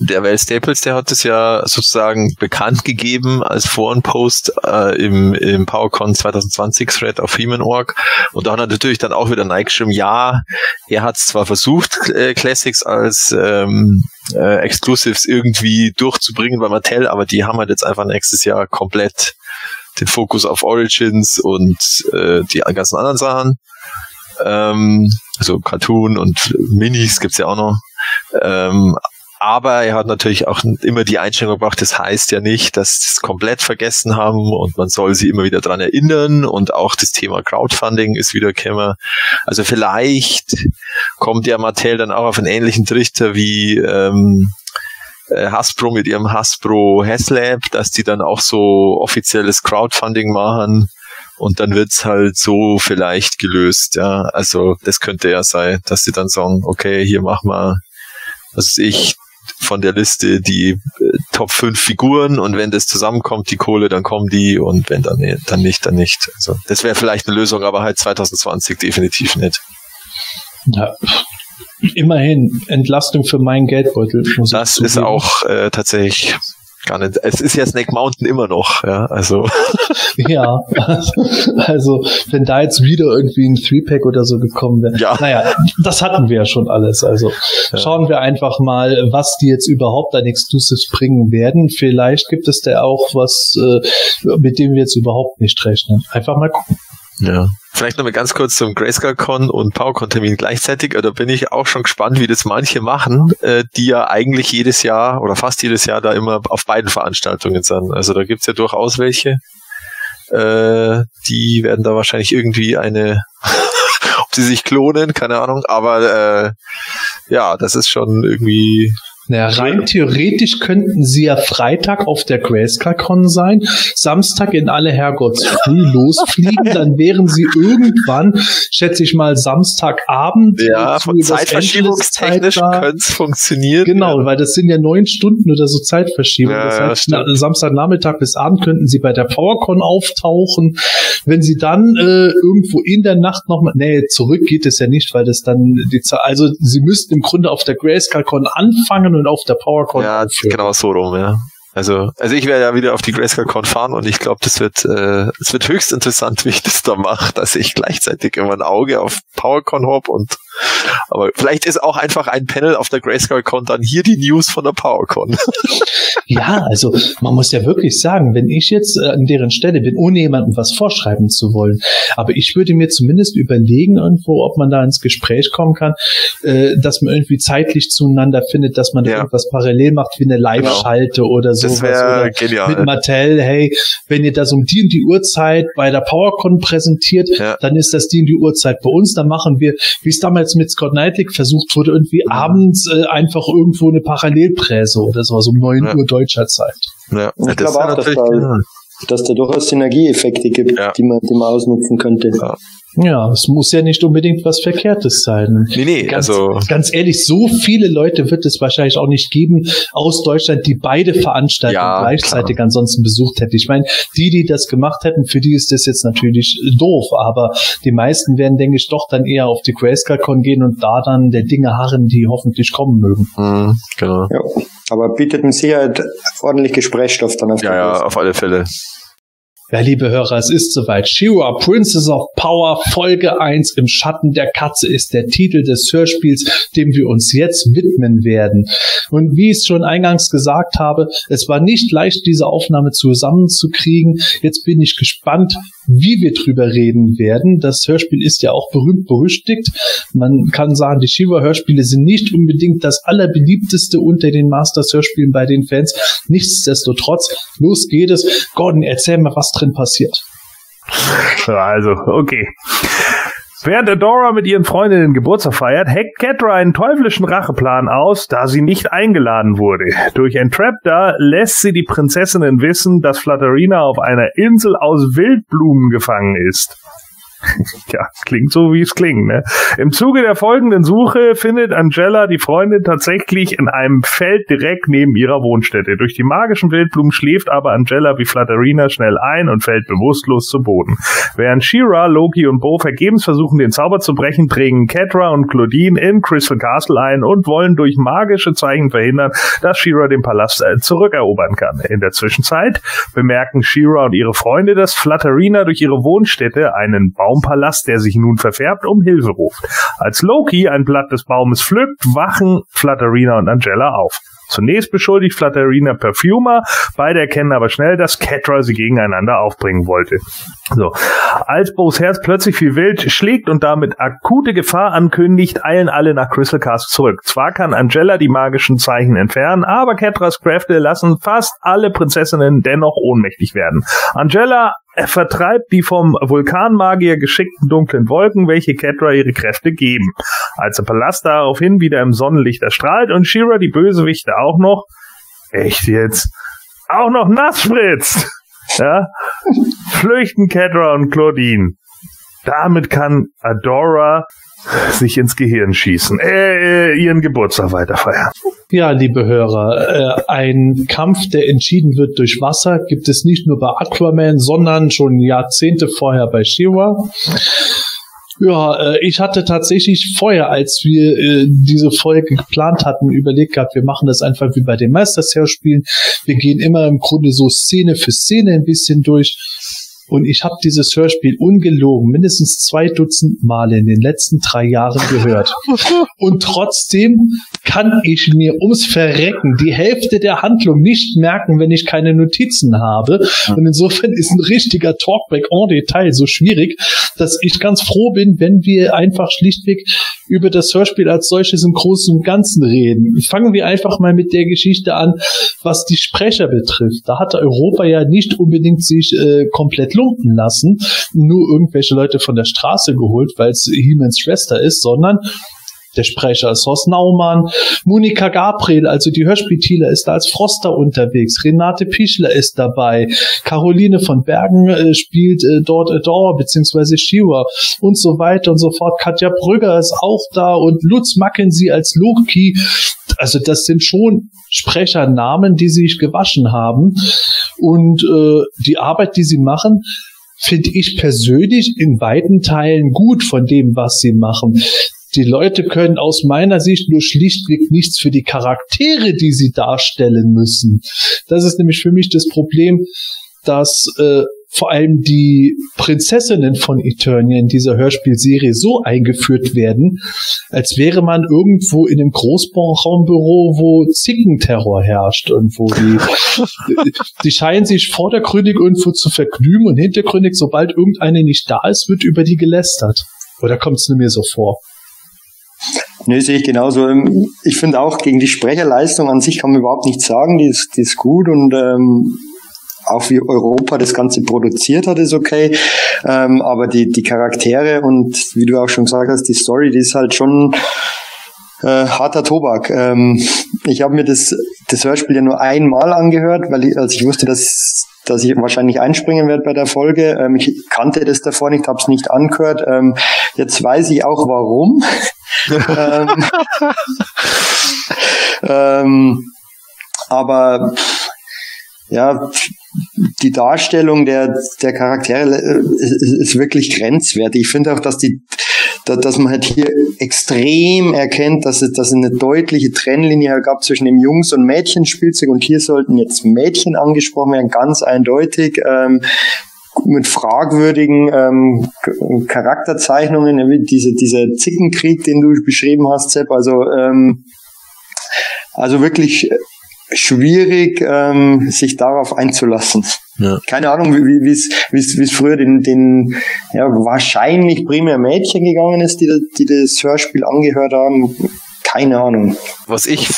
der Val Staples, der hat es ja sozusagen bekannt gegeben als Forenpost äh, im, im PowerCon 2020 Thread auf Heman.org und da hat er natürlich dann auch wieder neigeschrieben, ja, er hat es zwar versucht, äh, Classics als ähm, äh, Exclusives irgendwie durchzubringen bei Mattel, aber die haben halt jetzt einfach nächstes Jahr komplett den Fokus auf Origins und äh, die ganzen anderen Sachen. Ähm, also Cartoon und Minis gibt's ja auch noch. Ähm, aber er hat natürlich auch immer die Einstellung gebracht, das heißt ja nicht, dass sie es komplett vergessen haben und man soll sie immer wieder dran erinnern und auch das Thema Crowdfunding ist wieder gekommen. Also vielleicht kommt ja Mattel dann auch auf einen ähnlichen Trichter wie ähm, äh, Hasbro mit ihrem Hasbro Haslab, dass die dann auch so offizielles Crowdfunding machen und dann wird's halt so vielleicht gelöst, ja. Also das könnte ja sein, dass sie dann sagen, okay, hier machen wir, was ich, von der Liste die äh, Top 5 Figuren und wenn das zusammenkommt, die Kohle, dann kommen die und wenn dann, dann nicht, dann nicht. Also das wäre vielleicht eine Lösung, aber halt 2020 definitiv nicht. Ja. Immerhin Entlastung für meinen Geldbeutel. das ist auch äh, tatsächlich gar nicht. Es ist ja Snake Mountain immer noch, ja, also. <laughs> ja, also, wenn da jetzt wieder irgendwie ein Three-Pack oder so gekommen wäre. Ja. Naja, das hatten wir ja schon alles. Also, ja. schauen wir einfach mal, was die jetzt überhaupt an Exclusives bringen werden. Vielleicht gibt es da auch was, äh, mit dem wir jetzt überhaupt nicht rechnen. Einfach mal gucken. Ja. Vielleicht noch mal ganz kurz zum Grayscale-Con und PowerCon-Termin gleichzeitig. Da bin ich auch schon gespannt, wie das manche machen, äh, die ja eigentlich jedes Jahr oder fast jedes Jahr da immer auf beiden Veranstaltungen sind. Also da gibt's ja durchaus welche. Äh, die werden da wahrscheinlich irgendwie eine, <laughs> ob sie sich klonen, keine Ahnung. Aber äh, ja, das ist schon irgendwie naja, rein theoretisch könnten sie ja Freitag auf der Grayscale-Con sein, Samstag in alle Herrgotts früh <laughs> losfliegen, dann wären sie irgendwann, schätze ich mal, Samstagabend. Ja, von Zeitverschiebungstechnisch könnte es funktionieren. Genau, ja. weil das sind ja neun Stunden oder so Zeitverschiebung. Ja, das heißt, ja, Samstagnachmittag bis Abend könnten sie bei der PowerCon auftauchen. Wenn sie dann äh, irgendwo in der Nacht nochmal, nee, zurück geht es ja nicht, weil das dann die Zeit, also sie müssten im Grunde auf der Grayscale-Con anfangen und auf der PowerCon. Ja, genau so rum, ja. Also, also ich werde ja wieder auf die Grayscale-Con fahren und ich glaube, das wird, äh, es wird höchst interessant, wie ich das da mache, dass ich gleichzeitig immer ein Auge auf PowerCon habe und Aber vielleicht ist auch einfach ein Panel auf der Grayscale-Con dann hier die News von der PowerCon. <laughs> Ja, also man muss ja wirklich sagen, wenn ich jetzt äh, an deren Stelle bin, ohne jemandem was vorschreiben zu wollen, aber ich würde mir zumindest überlegen irgendwo, ob man da ins Gespräch kommen kann, äh, dass man irgendwie zeitlich zueinander findet, dass man da Ja. irgendwas parallel macht, wie eine Live-Schalte oder sowas. Das wäre oder genial. mit Mattel, hey, wenn ihr das um die und die Uhrzeit bei der PowerCon präsentiert, Ja. dann ist das die und die Uhrzeit bei uns, dann machen wir, wie es damals mit Scott Knightley versucht wurde, irgendwie abends äh, einfach irgendwo eine Parallelpresse oder sowas um 9 Ja. Uhr deutscher Zeit. Ja, Ich das glaube auch, dass da-. Dass da durchaus Synergieeffekte gibt, Ja. die, man, die man ausnutzen könnte. Ja. Es muss ja nicht unbedingt was Verkehrtes sein. Nee, nee, Ganz, also ganz ehrlich, so viele Leute wird es wahrscheinlich auch nicht geben aus Deutschland, die beide Veranstaltungen Ja, gleichzeitig ansonsten besucht hätten. Ich meine, die, die das gemacht hätten, für die ist das jetzt natürlich doof, aber die meisten werden, denke ich, doch dann eher auf die Grayscale-Con gehen und da dann der Dinge harren, die hoffentlich kommen mögen. hm, genau. Ja. Aber bietet mit Sicherheit ordentlich Gesprächsstoff dann auf Ja, ja, auf alle Fälle. Ja, liebe Hörer, es ist soweit. Shiva, Princess of Power, Folge 1 im Schatten der Katze ist der Titel des Hörspiels, dem wir uns jetzt widmen werden. Und wie ich es schon eingangs gesagt habe, es war nicht leicht, diese Aufnahme zusammenzukriegen. Jetzt bin ich gespannt, wie wir drüber reden werden. Das Hörspiel ist ja auch berühmt berüchtigt. Man kann sagen, die Shiva-Hörspiele sind nicht unbedingt das allerbeliebteste unter den Masters-Hörspielen bei den Fans. Nichtsdestotrotz, los geht es. Gordon, erzähl mal, was drin passiert. So, also, okay. Während Adora mit ihren Freundinnen Geburtstag feiert, hackt Catra einen teuflischen Racheplan aus, da sie nicht eingeladen wurde. Durch Entraptor lässt sie die Prinzessinnen wissen, dass Flatterina auf einer Insel aus Wildblumen gefangen ist. <laughs> Ja, klingt so, wie es klingt, ne? Im Zuge der folgenden Suche findet Angela die Freundin tatsächlich in einem Feld direkt neben ihrer Wohnstätte. Durch die magischen Wildblumen schläft aber Angela wie Flatterina schnell ein und fällt bewusstlos zu Boden. Während Shira, Loki und Bo vergebens versuchen, den Zauber zu brechen, dringen Catra und Claudine in Crystal Castle ein und wollen durch magische Zeichen verhindern, dass Shira den Palast äh, zurückerobern kann. In der Zwischenzeit bemerken Shira und ihre Freunde, dass Flatterina durch ihre Wohnstätte einen Baumpalast, der sich nun verfärbt, um Hilfe ruft. Als Loki ein Blatt des Baumes pflückt, wachen Flatterina und Angela auf. Zunächst beschuldigt Flatterina Perfumer, beide erkennen aber schnell, dass Catra sie gegeneinander aufbringen wollte. So. Als Bo's Herz plötzlich wie wild schlägt und damit akute Gefahr ankündigt, eilen alle nach Crystal Castle zurück. Zwar kann Angela die magischen Zeichen entfernen, aber Catras Kräfte lassen fast alle Prinzessinnen dennoch ohnmächtig werden. Angela vertreibt die vom Vulkanmagier geschickten dunklen Wolken, welche Catra ihre Kräfte geben. Als der Palast daraufhin wieder im Sonnenlicht erstrahlt und Shira die Bösewichte auch noch, echt jetzt, auch noch nass spritzt, ja, flüchten Catra und Claudine. Damit kann Adora sich ins Gehirn schießen, äh, ihren Geburtstag weiter feiern. Ja, liebe Hörer, äh, ein Kampf, der entschieden wird durch Wasser, gibt es nicht nur bei Aquaman, sondern schon Jahrzehnte vorher bei Shiva. Ja, äh, ich hatte tatsächlich vorher, als wir äh, diese Folge geplant hatten, überlegt gehabt, wir machen das einfach wie bei den Meistershörspielen. Wir gehen immer im Grunde so Szene für Szene ein bisschen durch. Und ich habe dieses Hörspiel ungelogen mindestens zwei Dutzend Male in den letzten drei Jahren gehört. <laughs> Und trotzdem kann ich mir ums Verrecken die Hälfte der Handlung nicht merken, wenn ich keine Notizen habe. Und insofern ist ein richtiger Talkback en Detail so schwierig, dass ich ganz froh bin, wenn wir einfach schlichtweg über das Hörspiel als solches im Großen und Ganzen reden. Fangen wir einfach mal mit der Geschichte an, was die Sprecher betrifft. Da hat Europa ja nicht unbedingt sich äh, komplett lumpen lassen, nur irgendwelche Leute von der Straße geholt, weil es Hiemens Schwester ist, sondern der Sprecher ist Horst Naumann, Monika Gabriel, also die Hörspieltieler ist da als Froster unterwegs, Renate Pichler ist dabei, Caroline von Bergen äh, spielt äh, dort Adore beziehungsweise Shiva und so weiter und so fort. Katja Brügger ist auch da und Lutz Mackenzie als Loki. Also das sind schon Sprechernamen, die sich gewaschen haben und äh, die Arbeit, die sie machen, finde ich persönlich in weiten Teilen gut von dem, was sie machen. Die Leute können aus meiner Sicht nur schlichtweg nichts für die Charaktere, die sie darstellen müssen. Das ist nämlich für mich das Problem, dass äh, vor allem die Prinzessinnen von Eternia in dieser Hörspielserie so eingeführt werden, als wäre man irgendwo in einem Großraumbüro, wo Zickenterror herrscht und wo die, <laughs> die scheinen sich vordergründig irgendwo zu vergnügen und hintergründig, sobald irgendeine nicht da ist, wird über die gelästert. Oder kommt es mir so vor? Nö, sehe ich genauso. Ich finde auch, gegen die Sprecherleistung an sich kann man überhaupt nichts sagen. Die ist, die ist gut und ähm, auch wie Europa das Ganze produziert hat, ist okay. Ähm, aber die, die Charaktere und wie du auch schon gesagt hast, die Story, die ist halt schon äh, harter Tobak. Ähm, ich habe mir das, das Hörspiel ja nur einmal angehört, weil ich, als ich wusste, dass dass ich wahrscheinlich einspringen werde bei der Folge. Ähm, ich kannte das davor nicht, habe es nicht angehört. Ähm, jetzt weiß ich auch warum. Ähm, ähm, aber ja, die Darstellung der, der Charaktere äh, ist, ist wirklich grenzwertig. Ich finde auch, dass die, dass man halt hier extrem erkennt, dass es, dass es eine deutliche Trennlinie gab zwischen dem Jungs- und Mädchenspielzeug und hier sollten jetzt Mädchen angesprochen werden, ganz eindeutig. Ähm, mit fragwürdigen ähm, Charakterzeichnungen, wie diese, dieser Zickenkrieg, den du beschrieben hast, Sepp, also ähm, also wirklich schwierig, ähm, sich darauf einzulassen. Ja. Keine Ahnung, wie es wie es früher den, den ja, wahrscheinlich primär Mädchen gegangen ist, die, die das Hörspiel angehört haben keine Ahnung. Was ich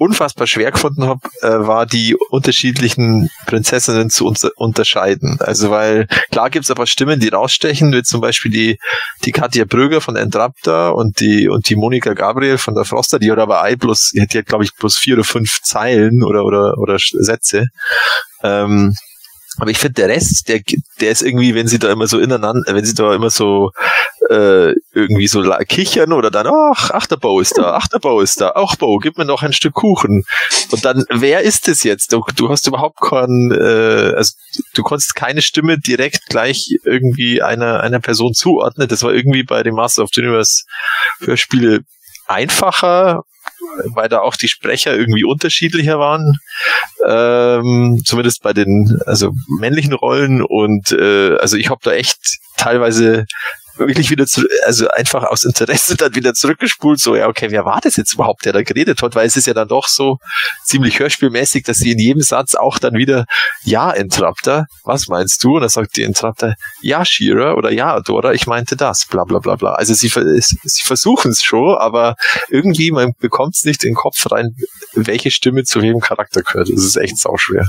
unfassbar schwer gefunden habe, äh, war die unterschiedlichen Prinzessinnen zu unter unterscheiden. Also weil klar gibt es aber Stimmen, die rausstechen, wie zum Beispiel die die Katja Bröger von Entrapta und die und die Monika Gabriel von der Froster, die hat aber ei bloß, die hat glaube ich bloß vier oder fünf Zeilen oder oder oder Sätze. Ähm, aber ich finde, der Rest, der, der ist irgendwie, wenn sie da immer so ineinander, wenn sie da immer so äh, irgendwie so kichern oder dann, ach, ach, der Bo ist da, ach, der Bo ist da, auch Bo, gib mir noch ein Stück Kuchen. Und dann, wer ist es jetzt? Du, du hast überhaupt keinen, äh, also du konntest keine Stimme direkt gleich irgendwie einer, einer Person zuordnen. Das war irgendwie bei dem Master of the Universe Hörspiele einfacher, weil da auch die Sprecher irgendwie unterschiedlicher waren, ähm, zumindest bei den also männlichen Rollen und äh, also ich habe da echt teilweise wirklich wieder zu, also einfach aus Interesse <laughs> dann wieder zurückgespult, so, ja, okay, wer war das jetzt überhaupt, der da geredet hat, weil es ist ja dann doch so ziemlich hörspielmäßig, dass sie in jedem Satz auch dann wieder, ja, Entrapter, was meinst du? Und dann sagt die Entrapter, ja, Shira oder ja, Adora, ich meinte das, bla, bla, bla, bla. Also sie, sie versuchen es schon, aber irgendwie, man bekommt es nicht in den Kopf rein, welche Stimme zu welchem Charakter gehört. Das ist echt sauschwer.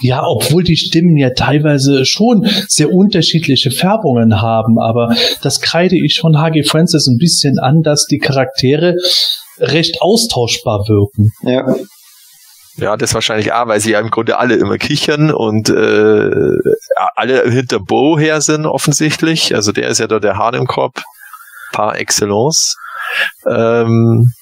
Ja, obwohl die Stimmen ja teilweise schon sehr unterschiedliche Färbungen haben, aber das kreide ich schon H.G. Francis ein bisschen an, dass die Charaktere recht austauschbar wirken. Ja. Ja, das wahrscheinlich auch, weil sie ja im Grunde alle immer kichern und äh, alle hinter Bo her sind offensichtlich. Also der ist ja da der Hahn im Korb par excellence. Ähm,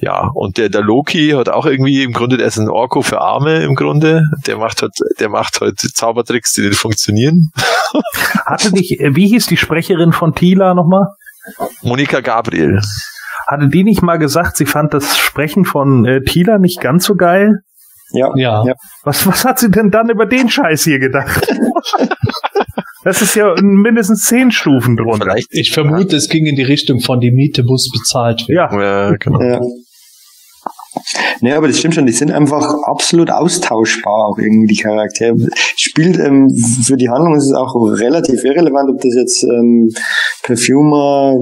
ja, und der, der Loki hat auch irgendwie im Grunde, der ist ein Orko für Arme im Grunde. Der macht halt, der macht halt Zaubertricks, die nicht funktionieren. <laughs> Hatte dich, äh, wie hieß die Sprecherin von Tila nochmal? Monika Gabriel. Hatte die nicht mal gesagt, sie fand das Sprechen von äh, Tila nicht ganz so geil? Ja. ja. ja. Was, was hat sie denn dann über den Scheiß hier gedacht? <laughs> Das ist ja mindestens zehn Stufen drunter. Vielleicht. Ich vermute, es ging in die Richtung von die Miete muss bezahlt werden. Ja, ja genau. Ja. Nee, aber das stimmt schon, die sind einfach absolut austauschbar, auch irgendwie die Charaktere. Spielt ähm, für die Handlung ist es auch relativ irrelevant, ob das jetzt ähm, Perfumer,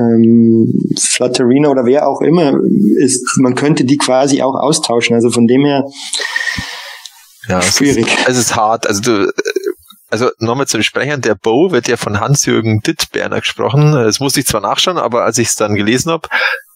ähm, Flutterina oder wer auch immer ist. Man könnte die quasi auch austauschen. Also von dem her ja, schwierig. Es ist, es ist hart. Also du, also nochmal zu den Sprechern, der Bo wird ja von Hans-Jürgen Dittberner gesprochen. Das musste ich zwar nachschauen, aber als ich es dann gelesen habe,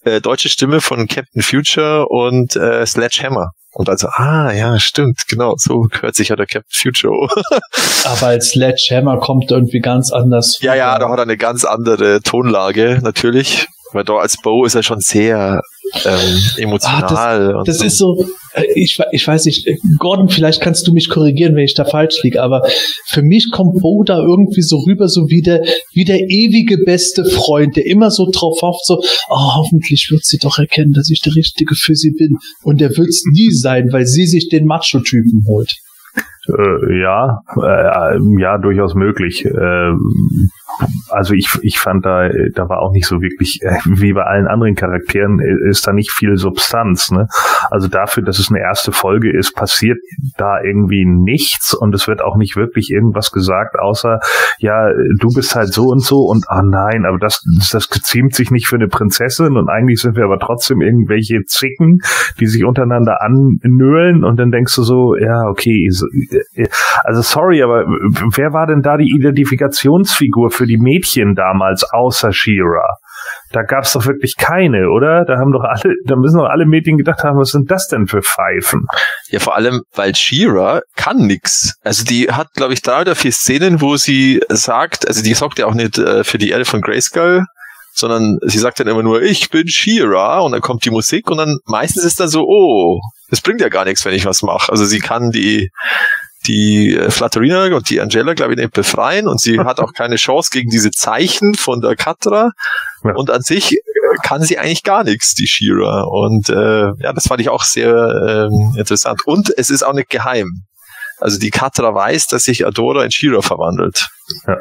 äh, deutsche Stimme von Captain Future und äh, Sledgehammer. Und also, ah, ja, stimmt, genau, so hört sich ja der Captain Future. <laughs> Aber als Sledgehammer kommt irgendwie ganz anders. Ja, ja, da hat er eine ganz andere Tonlage, natürlich. Weil da als Bo ist er schon sehr ähm, emotional. Ah, das, das so. ist so, äh, ich, ich weiß nicht, äh, Gordon, vielleicht kannst du mich korrigieren, wenn ich da falsch liege, aber für mich kommt Bo da irgendwie so rüber, so wie der, wie der ewige beste Freund, der immer so drauf hofft, so, oh, hoffentlich wird sie doch erkennen, dass ich der Richtige für sie bin. Und der wird es nie sein, weil sie sich den Macho-Typen holt. Äh, ja, äh, ja, durchaus möglich. Äh, also ich, ich fand da, da war auch nicht so wirklich, äh, wie bei allen anderen Charakteren, äh, ist da nicht viel Substanz. Ne? Also dafür, dass es eine erste Folge ist, passiert da irgendwie nichts und es wird auch nicht wirklich irgendwas gesagt, außer, ja, du bist halt so und so und, ah nein, aber das, das geziemt sich nicht für eine Prinzessin und eigentlich sind wir aber trotzdem irgendwelche Zicken, die sich untereinander annöhlen und dann denkst du so, ja, okay, äh, also sorry, aber wer war denn da die Identifikationsfigur für die Mädchen damals außer Shira? Da gab's doch wirklich keine, oder? Da haben doch alle, da müssen doch alle Mädchen gedacht haben, was sind das denn für Pfeifen? Ja, vor allem, weil Shira kann nix. Also die hat, glaube ich, drei oder vier Szenen, wo sie sagt, also die sorgt ja auch nicht äh, für die Erde von Grayskull, sondern sie sagt dann immer nur, ich bin Shira und dann kommt die Musik und dann meistens ist dann so, oh, das bringt ja gar nichts, wenn ich was mache. Also sie kann die die äh, Flatterina und die Angela, glaube ich, nicht befreien und sie hat auch keine Chance gegen diese Zeichen von der Katra. Ja. Und an sich äh, kann sie eigentlich gar nichts, die Shira. Und äh, ja, das fand ich auch sehr ähm, interessant. Und es ist auch nicht geheim. Also die Katra weiß, dass sich Adora in Shira verwandelt. Ja.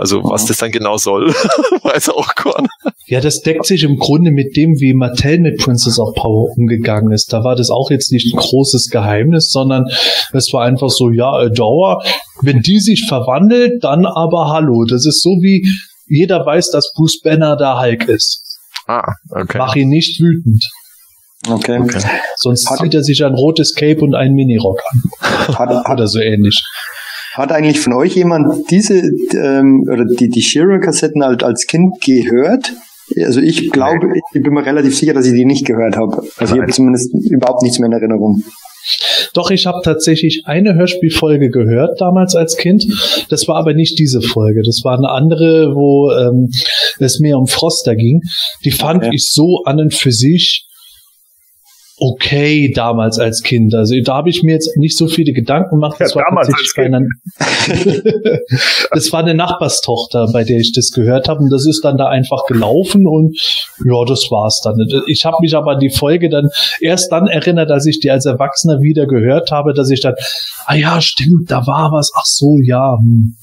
Also was das dann genau soll, <laughs> weiß auch Korn. Ja, das deckt sich im Grunde mit dem, wie Mattel mit Princess of Power umgegangen ist. Da war das auch jetzt nicht ein großes Geheimnis, sondern es war einfach so, ja, Dauer, wenn die sich verwandelt, dann aber hallo. Das ist so wie jeder weiß, dass Bruce Banner der Hulk ist. Ah, okay. Mach ihn nicht wütend. Okay. okay. Sonst hat, zieht er sich ein rotes Cape und einen Minirock an. Hat, hat er so ähnlich. Hat eigentlich von euch jemand diese ähm, oder die, die Shiro-Kassetten halt als Kind gehört? Also ich glaube, ich bin mir relativ sicher, dass ich die nicht gehört habe. Also ich habe zumindest überhaupt nichts mehr in Erinnerung. Doch, ich habe tatsächlich eine Hörspielfolge gehört damals als Kind. Das war aber nicht diese Folge. Das war eine andere, wo ähm, es mehr um Froster ging. Die fand okay. ich so an und für sich okay damals als Kind. Also da habe ich mir jetzt nicht so viele Gedanken gemacht. Das, ja, war, eine, <laughs> das war eine Nachbarstochter, bei der ich das gehört habe. Und das ist dann da einfach gelaufen und ja, das war's dann. Ich habe mich aber an die Folge dann erst dann erinnert, als ich die als Erwachsener wieder gehört habe, dass ich dann, ah ja, stimmt, da war was. Ach so, ja. Hm.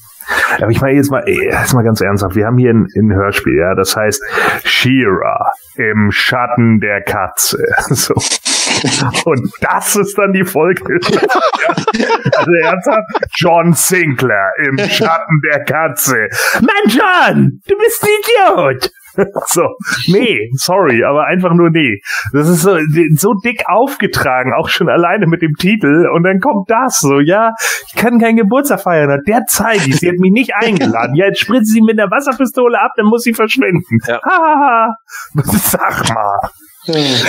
Aber ich meine jetzt mal, jetzt mal ganz ernsthaft. Wir haben hier ein, ein Hörspiel, ja, das heißt Shira im Schatten der Katze. <laughs> So. Und das ist dann die Folge. <laughs> also ernsthaft, John Sinclair im Schatten der Katze. Mann, John, du bist ein Idiot. <laughs> so, nee, sorry, aber einfach nur nee. Das ist so, so dick aufgetragen, auch schon alleine mit dem Titel. Und dann kommt das so, ja, ich kann keinen Geburtstag feiern. Der zeige ich, sie hat mich nicht eingeladen. Ja, jetzt spritzt sie mit der Wasserpistole ab, dann muss sie verschwinden. Ja. Hahaha. <laughs> Sag mal.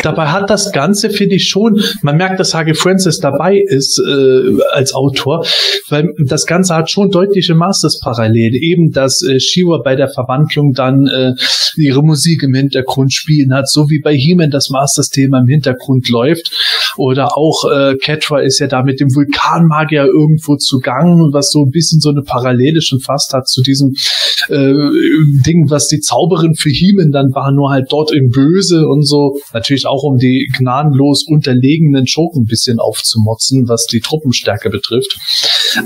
Dabei hat das Ganze, finde ich schon, man merkt, dass Hage Francis dabei ist äh, als Autor, weil das Ganze hat schon deutliche Masters-Parallele. Eben, dass äh, Shiva bei der Verwandlung dann äh, ihre Musik im Hintergrund spielen hat, so wie bei He-Man das Masters-Thema im Hintergrund läuft. Oder auch äh, Catra ist ja da mit dem Vulkanmagier irgendwo zugangen, was so ein bisschen so eine Parallele schon fast hat zu diesem äh, Ding, was die Zauberin für He-Man dann war, nur halt dort im Böse und so. Natürlich auch, um die gnadenlos unterlegenen Schurken ein bisschen aufzumotzen, was die Truppenstärke betrifft.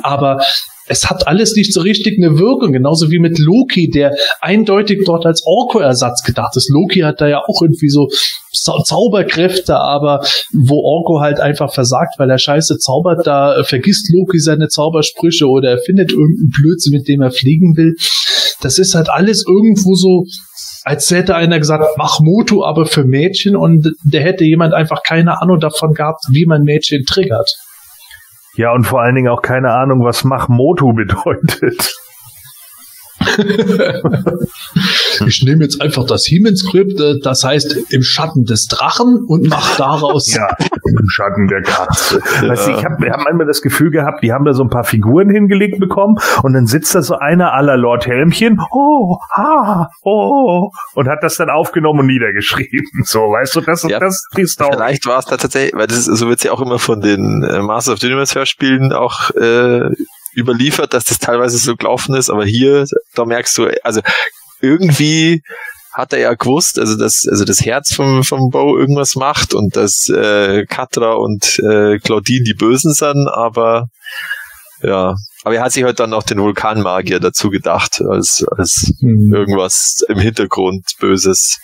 Aber es hat alles nicht so richtig eine Wirkung, genauso wie mit Loki, der eindeutig dort als Orko-Ersatz gedacht ist. Loki hat da ja auch irgendwie so Zau Zauberkräfte, aber wo Orko halt einfach versagt, weil er scheiße zaubert, da vergisst Loki seine Zaubersprüche oder er findet irgendeinen Blödsinn, mit dem er fliegen will. Das ist halt alles irgendwo so als hätte einer gesagt, mach Moto aber für Mädchen und der hätte jemand einfach keine Ahnung davon gehabt, wie man Mädchen triggert. Ja, und vor allen Dingen auch keine Ahnung, was Mach Moto <laughs> bedeutet. <laughs> ich nehme jetzt einfach das He-Man-Skript, äh, das heißt im Schatten des Drachen und mache daraus. Ja, im Schatten der Katze. Ja. Weißt du, ich habe hab einmal das Gefühl gehabt, die haben da so ein paar Figuren hingelegt bekommen und dann sitzt da so einer aller Lord Helmchen, oh, ha, oh, und hat das dann aufgenommen und niedergeschrieben. So, weißt du, das, ja, das ist auch. Vielleicht war es da tatsächlich, weil das ist, so wird's ja auch immer von den äh, Masters of the Universe Hörspielen auch äh, überliefert, dass das teilweise so gelaufen ist, aber hier, da merkst du, also irgendwie hat er ja gewusst, also dass also das Herz vom, vom Bo irgendwas macht und dass äh, Katra und äh, Claudine die Bösen sind, aber Ja. Aber er hat sich halt dann noch den Vulkanmagier dazu gedacht, als, als Hm. irgendwas im Hintergrund Böses.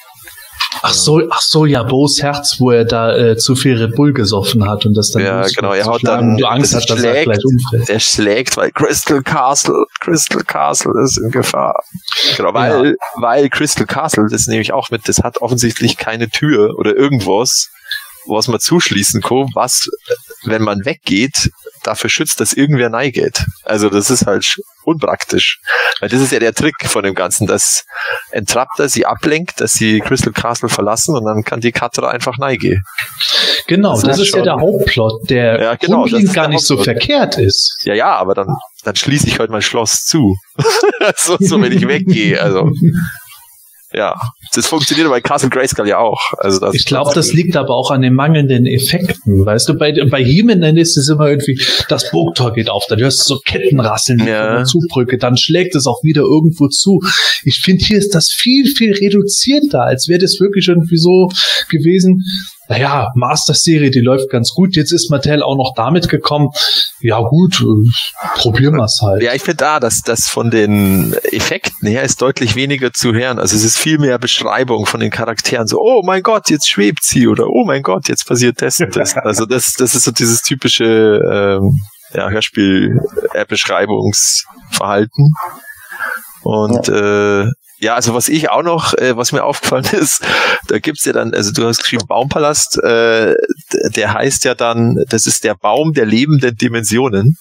Ach so, ach so, ja, Bo's Herz, wo er da äh, zu viel Red Bull gesoffen hat und das dann Ja, genau, er haut dann- du Angst hast, dass er schlägt. gleich umfällt. Er schlägt, weil Crystal Castle, Crystal Castle ist in Gefahr. Genau, weil, weil Crystal Castle, das nehme ich auch mit, das hat offensichtlich keine Tür oder irgendwas, was man zuschließen kann, was, wenn man weggeht, dafür schützt, dass irgendwer reingeht. Also das ist halt sch- unpraktisch. Weil das ist ja der Trick von dem Ganzen, dass entrappt er sie ablenkt, dass sie Crystal Castle verlassen und dann kann die Katra einfach reingehen. Genau, Das das, ist ja der Hauptplot, der Ja, genau, gar nicht so verkehrt ist. Ja, ja, aber dann, dann schließe ich halt mein Schloss zu. <laughs> so, so, wenn ich weggehe. Also, ja, das funktioniert bei Castle Grayskull ja auch. Also das, Ich glaube, das liegt aber auch an den mangelnden Effekten. Weißt du, bei, bei He-Man ist es immer irgendwie, das Burgtor geht auf, dann hörst du so Kettenrasseln Ja. von der Zugbrücke, dann schlägt es auch wieder irgendwo zu. Ich finde, hier ist das viel, viel reduzierter, als wäre das wirklich irgendwie so gewesen. Naja, Master-Serie, die läuft ganz gut. Jetzt ist Mattel auch noch damit gekommen. Ja gut, äh, probieren wir es halt. Ja, ich finde da, dass das von den Effekten her ist deutlich weniger zu hören. Also es ist viel mehr Beschreibung von den Charakteren. So, oh mein Gott, jetzt schwebt sie oder oh mein Gott, jetzt passiert das und das. <laughs> Also das, das ist so dieses typische ähm, ja, Hörspiel-Beschreibungsverhalten. Und äh, ja, also was ich auch noch, äh, was mir <laughs> aufgefallen ist, da gibt's ja dann, also du hast geschrieben Baumpalast, äh, der heißt ja dann, das ist der Baum der lebenden Dimensionen.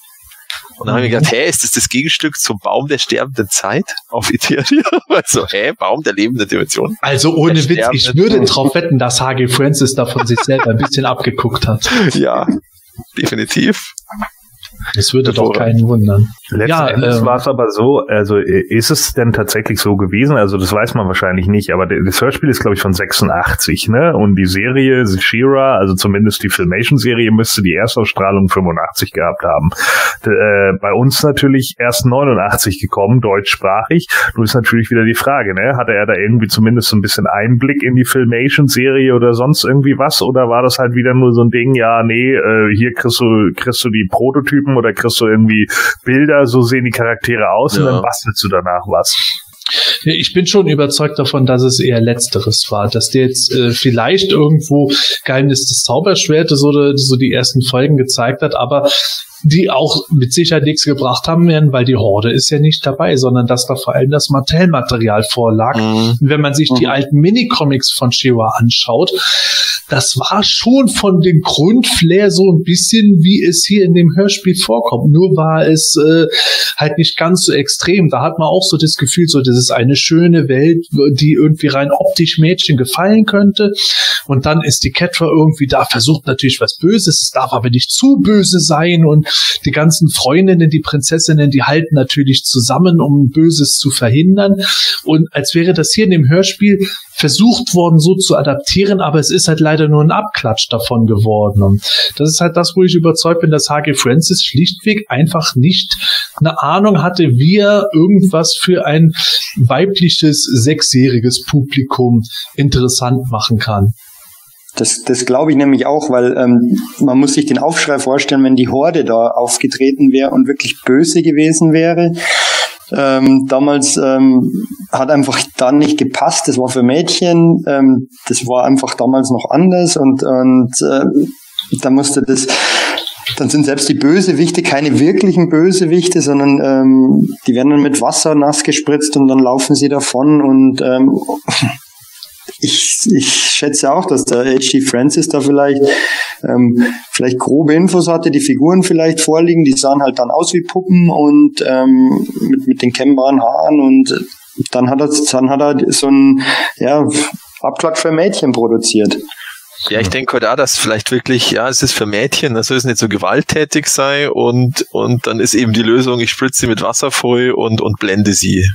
Und dann habe ich mir gedacht, hä, ist das das Gegenstück zum Baum der sterbenden Zeit auf <laughs> Ethereum? Also, hä, Baum der lebenden Dimension? Also ohne Der Witz, ich würde drauf wetten, dass H.G. Francis da von sich selber ein bisschen abgeguckt hat. <laughs> Ja, definitiv. Das würde doch Hervorragend. keinen wundern. Letzten Ja, Endes ähm, war es aber so, also äh, ist es denn tatsächlich so gewesen? Also das weiß man wahrscheinlich nicht, aber das Hörspiel ist glaube ich von 86, ne? Und die Serie She-Ra, also zumindest die Filmation-Serie, müsste die Erstausstrahlung 85 gehabt haben. D äh, bei uns natürlich erst 89 gekommen, deutschsprachig. Nun ist natürlich wieder die Frage, ne? Hatte er da irgendwie zumindest so ein bisschen Einblick in die Filmation-Serie oder sonst irgendwie was? Oder war das halt wieder nur so ein Ding, ja, nee, äh, hier kriegst du, kriegst du die Prototypen oder kriegst du irgendwie Bilder, so sehen die Charaktere aus und Ja. dann bastelst du danach was. Ich bin schon überzeugt davon, dass es eher Letzteres war, dass der jetzt äh, vielleicht irgendwo Geheimnis des Zauberschwertes oder so die ersten Folgen gezeigt hat, aber die auch mit Sicherheit nichts gebracht haben werden, weil die Horde ist ja nicht dabei, sondern dass da vor allem das Mattel-Material vorlag. Mhm. Und wenn man sich die alten Minicomics von Shiva anschaut, das war schon von dem Grundflair so ein bisschen, wie es hier in dem Hörspiel vorkommt. Nur war es äh, halt nicht ganz so extrem. Da hat man auch so das Gefühl, so das ist eine schöne Welt, die irgendwie rein optisch Mädchen gefallen könnte. Und dann ist die Catra irgendwie da, versucht natürlich was Böses, es darf aber nicht zu böse sein. Und die ganzen Freundinnen, die Prinzessinnen, die halten natürlich zusammen, um Böses zu verhindern. Und als wäre das hier in dem Hörspiel versucht worden, so zu adaptieren, aber es ist halt leider nur ein Abklatsch davon geworden. Und das ist halt das, wo ich überzeugt bin, dass H.G. Francis schlichtweg einfach nicht eine Ahnung hatte, wie er irgendwas für ein weibliches, sechsjähriges Publikum interessant machen kann. Das, das glaube ich nämlich auch, weil ähm, man muss sich den Aufschrei vorstellen, wenn die Horde da aufgetreten wäre und wirklich böse gewesen wäre. Ähm, damals ähm, hat einfach dann nicht gepasst. Das war für Mädchen. Ähm, das war einfach damals noch anders und und äh, da musste das. Dann sind selbst die Bösewichte keine wirklichen Bösewichte, sondern ähm, die werden dann mit Wasser nass gespritzt und dann laufen sie davon und ähm, ich, ich schätze auch, dass der H.G. Francis da vielleicht ähm, vielleicht grobe Infos hatte, die Figuren vielleicht vorliegen, die sahen halt dann aus wie Puppen und ähm, mit, mit den kennbaren Haaren und dann hat er dann hat er so ein ja, Abklatsch für Mädchen produziert. Ja, ich denke heute auch, dass vielleicht wirklich, ja, es ist für Mädchen, das soll es nicht so gewalttätig sei und, und dann ist eben die Lösung, ich spritze sie mit Wasser voll und, und blende sie.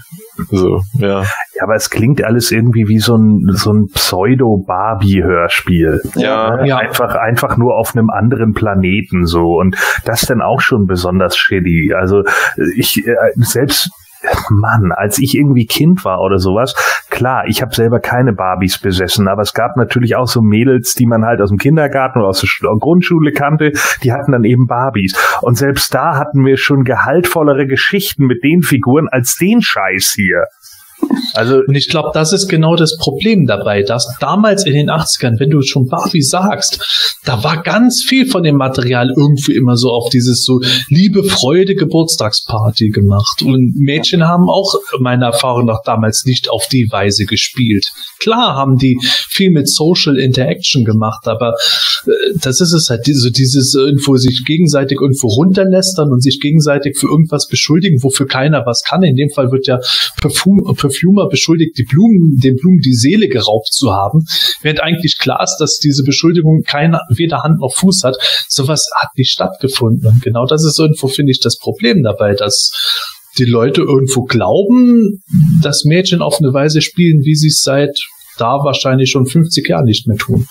So, ja. Ja, aber es klingt alles irgendwie wie so ein, so ein Pseudo-Barbie-Hörspiel. Ja, Ne? Ja. Einfach, einfach nur auf einem anderen Planeten so. Und das dann auch schon besonders shitty. Also ich, äh, selbst Mann, als ich irgendwie Kind war oder sowas, klar, ich habe selber keine Barbies besessen, aber es gab natürlich auch so Mädels, die man halt aus dem Kindergarten oder aus der Grundschule kannte, die hatten dann eben Barbies. Und selbst da hatten wir schon gehaltvollere Geschichten mit den Figuren als den Scheiß hier. Also, und ich glaube, das ist genau das Problem dabei, dass damals in den 80ern, wenn du schon Barbie sagst, da war ganz viel von dem Material irgendwie immer so auf dieses so Liebe, Freude, Geburtstagsparty gemacht. Und Mädchen haben auch meiner Erfahrung nach damals nicht auf die Weise gespielt. Klar haben die viel mit Social Interaction gemacht, aber äh, das ist es halt, so dieses irgendwo sich gegenseitig irgendwo runterlästern und sich gegenseitig für irgendwas beschuldigen, wofür keiner was kann. In dem Fall wird ja Parfum, Perfumer beschuldigt, die Blumen, den Blumen die Seele geraubt zu haben, während eigentlich klar ist, dass diese Beschuldigung keine, weder Hand noch Fuß hat. Sowas hat nicht stattgefunden. Und genau das ist irgendwo, finde ich, das Problem dabei, dass die Leute irgendwo glauben, dass Mädchen auf eine Weise spielen, wie sie es seit da wahrscheinlich schon 50 Jahren nicht mehr tun.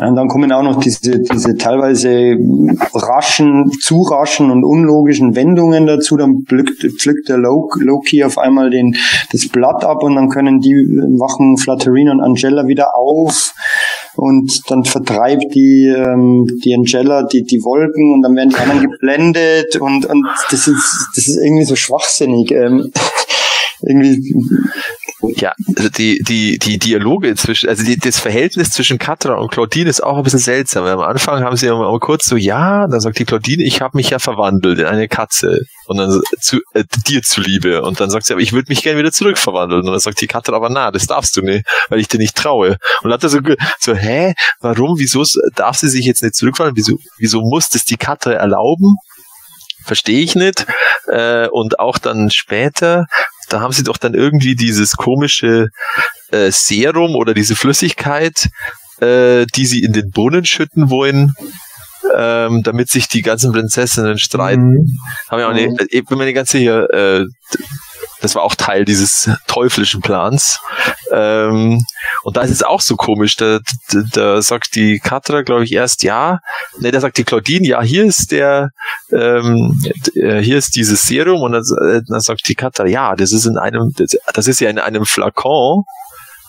Und dann kommen auch noch diese, diese teilweise raschen, zu raschen und unlogischen Wendungen dazu. Dann pflückt, pflückt der Loki auf einmal den, das Blatt ab und dann können die wachen Flatterine und Angela wieder auf und dann vertreibt die, ähm, die Angela die, die Wolken und dann werden die anderen geblendet und, und das ist, das ist irgendwie so schwachsinnig. Ähm, <laughs> irgendwie ja, also die, die, die Dialoge zwischen, also die, das Verhältnis zwischen Katra und Claudine ist auch ein bisschen seltsam. Am Anfang haben sie ja mal kurz so, ja, dann sagt die Claudine, ich habe mich ja verwandelt in eine Katze. Und dann zu äh, dir zuliebe. Und dann sagt sie, aber ich würde mich gerne wieder zurückverwandeln. Und dann sagt die Katra, aber na, das darfst du nicht, weil ich dir nicht traue. Und dann hat er so, so, hä, warum, wieso darf sie sich jetzt nicht zurückverwandeln? Wieso, wieso muss das die Katra erlauben? Verstehe ich nicht. Äh, und auch dann später da haben sie doch dann irgendwie dieses komische äh, Serum oder diese Flüssigkeit, äh, die sie in den Brunnen schütten wollen, ähm, damit sich die ganzen Prinzessinnen streiten. Mhm. Haben ja auch nicht, ich bin mir nicht ganz sicher, äh, das war auch Teil dieses teuflischen Plans. Ähm, und da ist es auch so komisch. Da, da, da sagt die Katra, glaube ich, erst ja. Ne, da sagt die Claudine, ja, hier ist der, ähm, äh, hier ist dieses Serum. Und dann, äh, dann sagt die Katra, ja, das ist in einem, das, das ist ja in einem Flakon.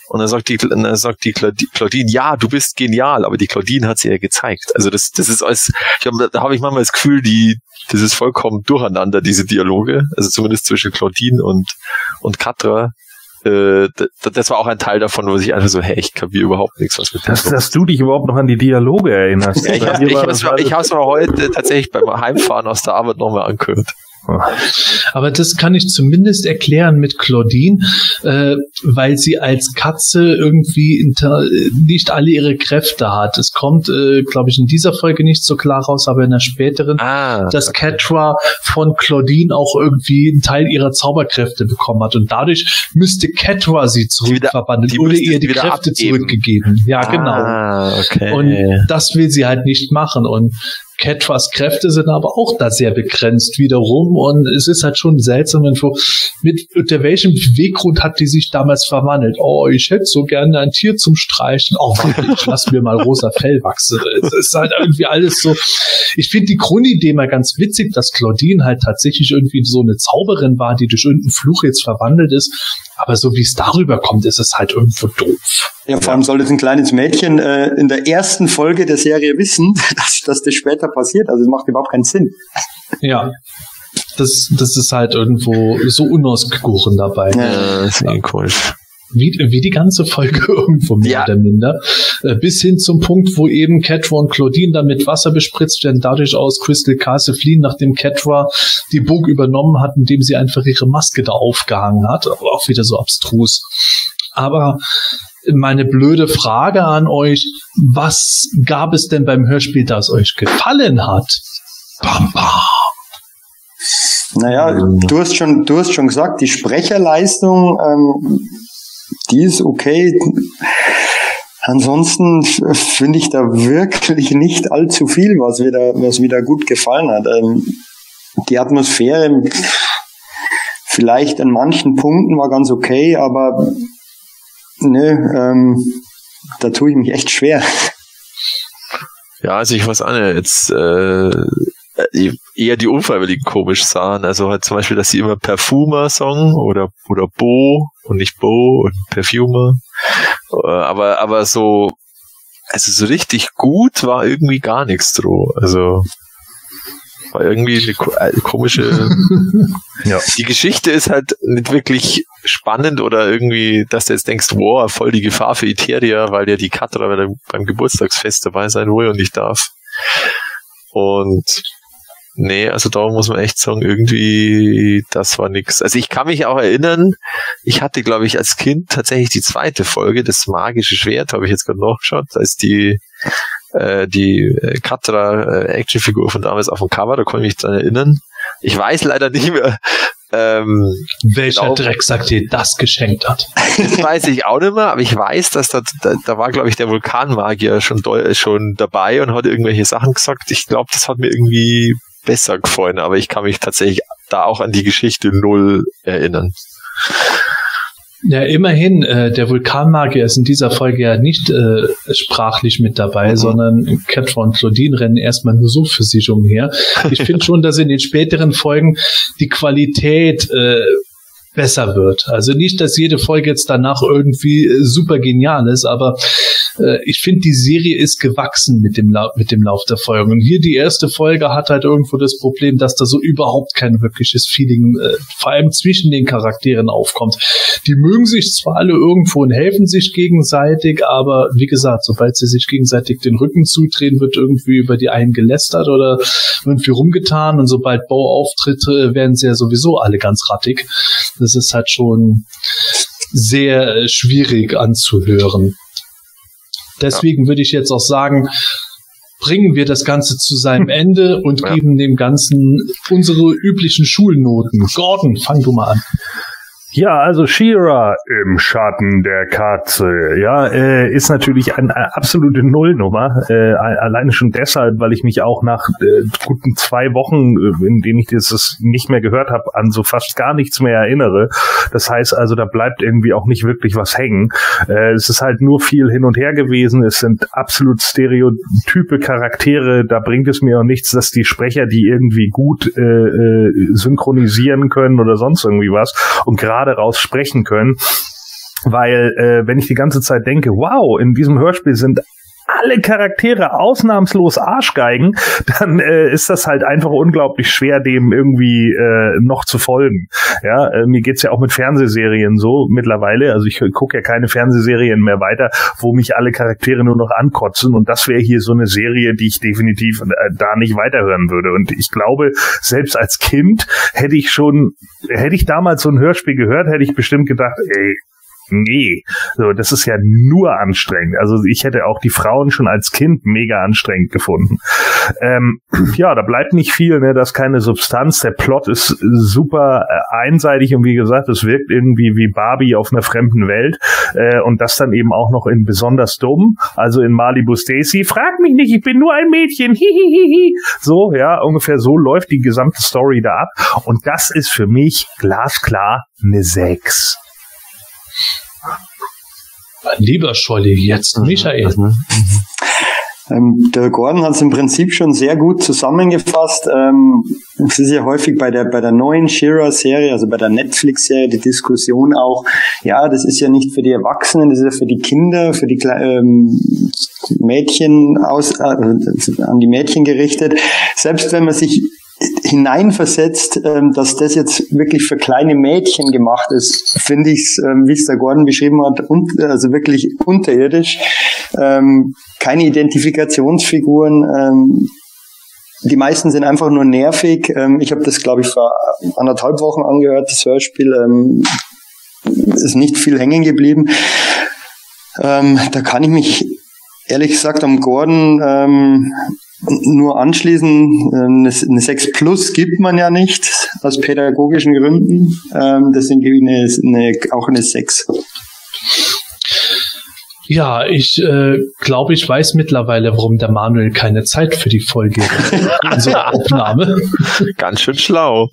Und dann sagt die, dann sagt die Claudine, ja, du bist genial, aber die Claudine hat sie ja gezeigt. Also das, das ist alles, ich hab, da habe ich manchmal das Gefühl, die, das ist vollkommen durcheinander, diese Dialoge. Also zumindest zwischen Claudine und, und Katra. Äh, das war auch ein Teil davon, wo ich einfach so, hey, ich kapiere überhaupt nichts, was mit dass, dass du dich überhaupt noch an die Dialoge erinnerst. Ja, ich habe hab's mir heute tatsächlich beim Heimfahren aus der Arbeit nochmal angehört. Aber das kann ich zumindest erklären mit Claudine, äh, weil sie als Katze irgendwie nicht alle ihre Kräfte hat. Es kommt, äh, glaube ich, in dieser Folge nicht so klar raus, aber in der späteren, ah, dass okay. Catra von Claudine auch irgendwie einen Teil ihrer Zauberkräfte bekommen hat. Und dadurch müsste Catra sie zurückverwandeln oder ihr die Kräfte abgeben. zurückgegeben. Ja, genau. ah, genau. Okay. Und das will sie halt nicht machen. Und Ketras Kräfte sind aber auch da sehr begrenzt wiederum und es ist halt schon seltsam, wenn du, mit unter welchem Beweggrund hat die sich damals verwandelt? Oh, ich hätte so gerne ein Tier zum Streichen. Oh, warte, ich lass mir mal rosa Fell wachsen. Es ist halt irgendwie alles so. Ich finde die Grundidee mal ganz witzig, dass Claudine halt tatsächlich irgendwie so eine Zauberin war, die durch irgendeinen Fluch jetzt verwandelt ist. Aber so wie es darüber kommt, ist es halt irgendwo doof. Ja, vor allem soll das ein kleines Mädchen äh, in der ersten Folge der Serie wissen, <laughs> dass, dass das später passiert. Also es macht überhaupt keinen Sinn. Ja. Das, das ist halt irgendwo so unausgegoren dabei. Ja, das ist ja. komisch wie, wie die ganze Folge <laughs> irgendwo mehr ja. oder minder. Äh, bis hin zum Punkt, wo eben Catra und Claudine dann mit Wasser bespritzt werden, dadurch aus Crystal Castle fliehen, nachdem Catra die Burg übernommen hat, indem sie einfach ihre Maske da aufgehangen hat. Aber auch wieder so abstrus. Aber meine blöde Frage an euch, was gab es denn beim Hörspiel, das euch gefallen hat? Bam, bam. Naja, du hast schon, du hast schon gesagt, die Sprecherleistung ähm, die ist okay. Ansonsten finde ich da wirklich nicht allzu viel, was da, was mir gut gefallen hat. Ähm, die Atmosphäre vielleicht an manchen Punkten war ganz okay, aber ne, ähm, da tue ich mich echt schwer. Ja, also ich weiß nicht, jetzt äh, eher die Unfreiwilligen komisch sahen. Also halt zum Beispiel, dass sie immer Perfumer song oder, oder Bo und nicht Bo und Perfumer. Äh, aber, aber so, also so richtig gut war irgendwie gar nichts drauf. Also, war irgendwie eine äh, komische. <laughs> Ja. Die Geschichte ist halt nicht wirklich spannend oder irgendwie, dass du jetzt denkst, wow, voll die Gefahr für Iteria, weil ja die Katra bei der- beim Geburtstagsfest dabei sein will und nicht darf. Und nee, also da muss man echt sagen, irgendwie, das war nix. Also ich kann mich auch erinnern, ich hatte, glaube ich, als Kind tatsächlich die zweite Folge, das magische Schwert, habe ich jetzt gerade nachgeschaut, da ist die äh, die äh, Katra äh, Actionfigur von damals auf dem Cover, da kann ich mich dran erinnern. Ich weiß leider nicht mehr, ähm, Welcher Genau. Drecksack dir das geschenkt hat. <laughs> das weiß ich auch nicht mehr, aber ich weiß, dass da, da, da war, glaube ich, der Vulkanmagier schon, schon dabei und hat irgendwelche Sachen gesagt. Ich glaube, das hat mir irgendwie besser gefallen, aber ich kann mich tatsächlich da auch an die Geschichte null erinnern. Ja, immerhin, äh, der Vulkanmagier ist in dieser Folge ja nicht äh, sprachlich mit dabei, Mhm. sondern Catra und Claudine rennen erstmal nur so für sich umher. Ich finde <laughs> schon, dass in den späteren Folgen die Qualität äh, besser wird. Also nicht, dass jede Folge jetzt danach irgendwie äh, super genial ist, aber äh, ich finde, die Serie ist gewachsen mit dem, mit dem Lauf der Folgen. Und hier die erste Folge hat halt irgendwo das Problem, dass da so überhaupt kein wirkliches Feeling, äh, vor allem zwischen den Charakteren aufkommt. Die mögen sich zwar alle irgendwo und helfen sich gegenseitig, aber wie gesagt, sobald sie sich gegenseitig den Rücken zudrehen, wird irgendwie über die einen gelästert oder irgendwie rumgetan und sobald Bo auftritt, äh, werden sie ja sowieso alle ganz rattig. Das ist halt schon sehr äh, schwierig anzuhören. Deswegen würde ich jetzt auch sagen, bringen wir das Ganze zu seinem <laughs> Ende und Ja. geben dem Ganzen unsere üblichen Schulnoten. Gordon, fang du mal an. Ja, also Shira im Schatten der Katze, ja, äh, ist natürlich eine, eine absolute Nullnummer. Äh, alleine schon deshalb, weil ich mich auch nach äh, guten zwei Wochen, äh, in denen ich dieses nicht mehr gehört habe, an so fast gar nichts mehr erinnere. Das heißt also, da bleibt irgendwie auch nicht wirklich was hängen. Äh, es ist halt nur viel hin und her gewesen. Es sind absolut stereotype Charaktere. Da bringt es mir auch nichts, dass die Sprecher die irgendwie gut äh, äh, synchronisieren können oder sonst irgendwie was und gerade raus sprechen können. Weil, äh, wenn ich die ganze Zeit denke, wow, in diesem Hörspiel sind alle Charaktere ausnahmslos Arschgeigen, dann äh, ist das halt einfach unglaublich schwer, dem irgendwie äh, noch zu folgen. Ja, äh, mir geht's ja auch mit Fernsehserien so mittlerweile. Also ich gucke ja keine Fernsehserien mehr weiter, wo mich alle Charaktere nur noch ankotzen. Und das wäre hier so eine Serie, die ich definitiv äh, da nicht weiterhören würde. Und ich glaube, selbst als Kind hätte ich schon, hätte ich damals so ein Hörspiel gehört, hätte ich bestimmt gedacht, ey, Nee, so, das ist ja nur anstrengend. Also ich hätte auch die Frauen schon als Kind mega anstrengend gefunden. Ähm, <clears throat> ja, da bleibt nicht viel, ne? Das ist keine Substanz. Der Plot ist super äh, einseitig und wie gesagt, es wirkt irgendwie wie Barbie auf einer fremden Welt. Äh, und das dann eben auch noch in besonders dumm, also in Malibu Stacy. Frag mich nicht, ich bin nur ein Mädchen. <laughs> Hihihihi. So, ja, ungefähr so läuft die gesamte Story da ab. Und das ist für mich glasklar eine 6. Lieber Scholli, jetzt Michael. Ähm, der Gordon hat es im Prinzip schon sehr gut zusammengefasst. Ähm, es ist ja häufig bei der bei der neuen Shira-Serie, also bei der Netflix-Serie, die Diskussion auch, ja, das ist ja nicht für die Erwachsenen, das ist ja für die Kinder, für die ähm, Mädchen aus, äh, an die Mädchen gerichtet. Selbst wenn man sich hineinversetzt, ähm, dass das jetzt wirklich für kleine Mädchen gemacht ist, finde ich es, ähm, wie es der Gordon beschrieben hat, also wirklich unterirdisch. Ähm, keine Identifikationsfiguren. Die meisten sind einfach nur nervig. Ich habe das, glaube ich, vor anderthalb Wochen angehört, das Hörspiel. Ähm, ist nicht viel hängen geblieben. Da kann ich mich ehrlich gesagt am Gordon ähm, nur anschließen, eine, eine 6 Plus gibt man ja nicht, aus pädagogischen Gründen. Ähm, deswegen gebe ich eine, eine, auch eine 6. Ja, ich äh, glaube, ich weiß mittlerweile, warum der Manuel keine Zeit für die Folge unserer <laughs> Aufnahme. Ganz schön schlau.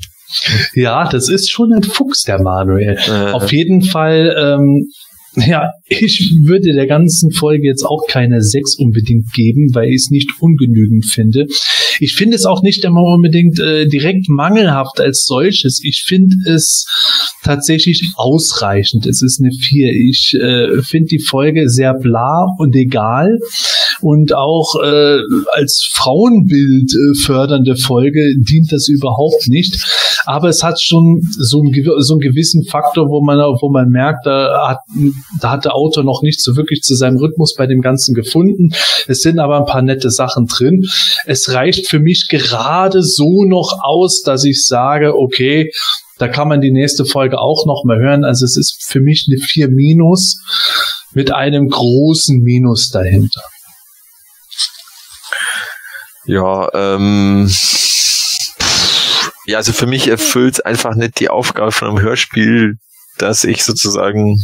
Ja, das ist schon ein Fuchs, der Manuel. Äh, Auf jeden Fall, ähm, <laughs> ja, ich würde der ganzen Folge jetzt auch keine 6 unbedingt geben, weil ich es nicht ungenügend finde. Ich finde es auch nicht immer unbedingt äh, direkt mangelhaft als solches. Ich finde es tatsächlich ausreichend. Es ist eine 4. Ich äh, finde die Folge sehr bla und egal und auch äh, als Frauenbild äh, fördernde Folge dient das überhaupt nicht. Aber es hat schon so einen, so einen gewissen Faktor, wo man, wo man merkt, da hat, da hat der Autor noch nicht so wirklich zu seinem Rhythmus bei dem Ganzen gefunden. Es sind aber ein paar nette Sachen drin. Es reicht für mich gerade so noch aus, dass ich sage, okay, da kann man die nächste Folge auch noch mal hören. Also es ist für mich eine 4 Minus mit einem großen Minus dahinter. Ja, ähm, ja, also für mich erfüllt einfach nicht die Aufgabe von einem Hörspiel, dass ich sozusagen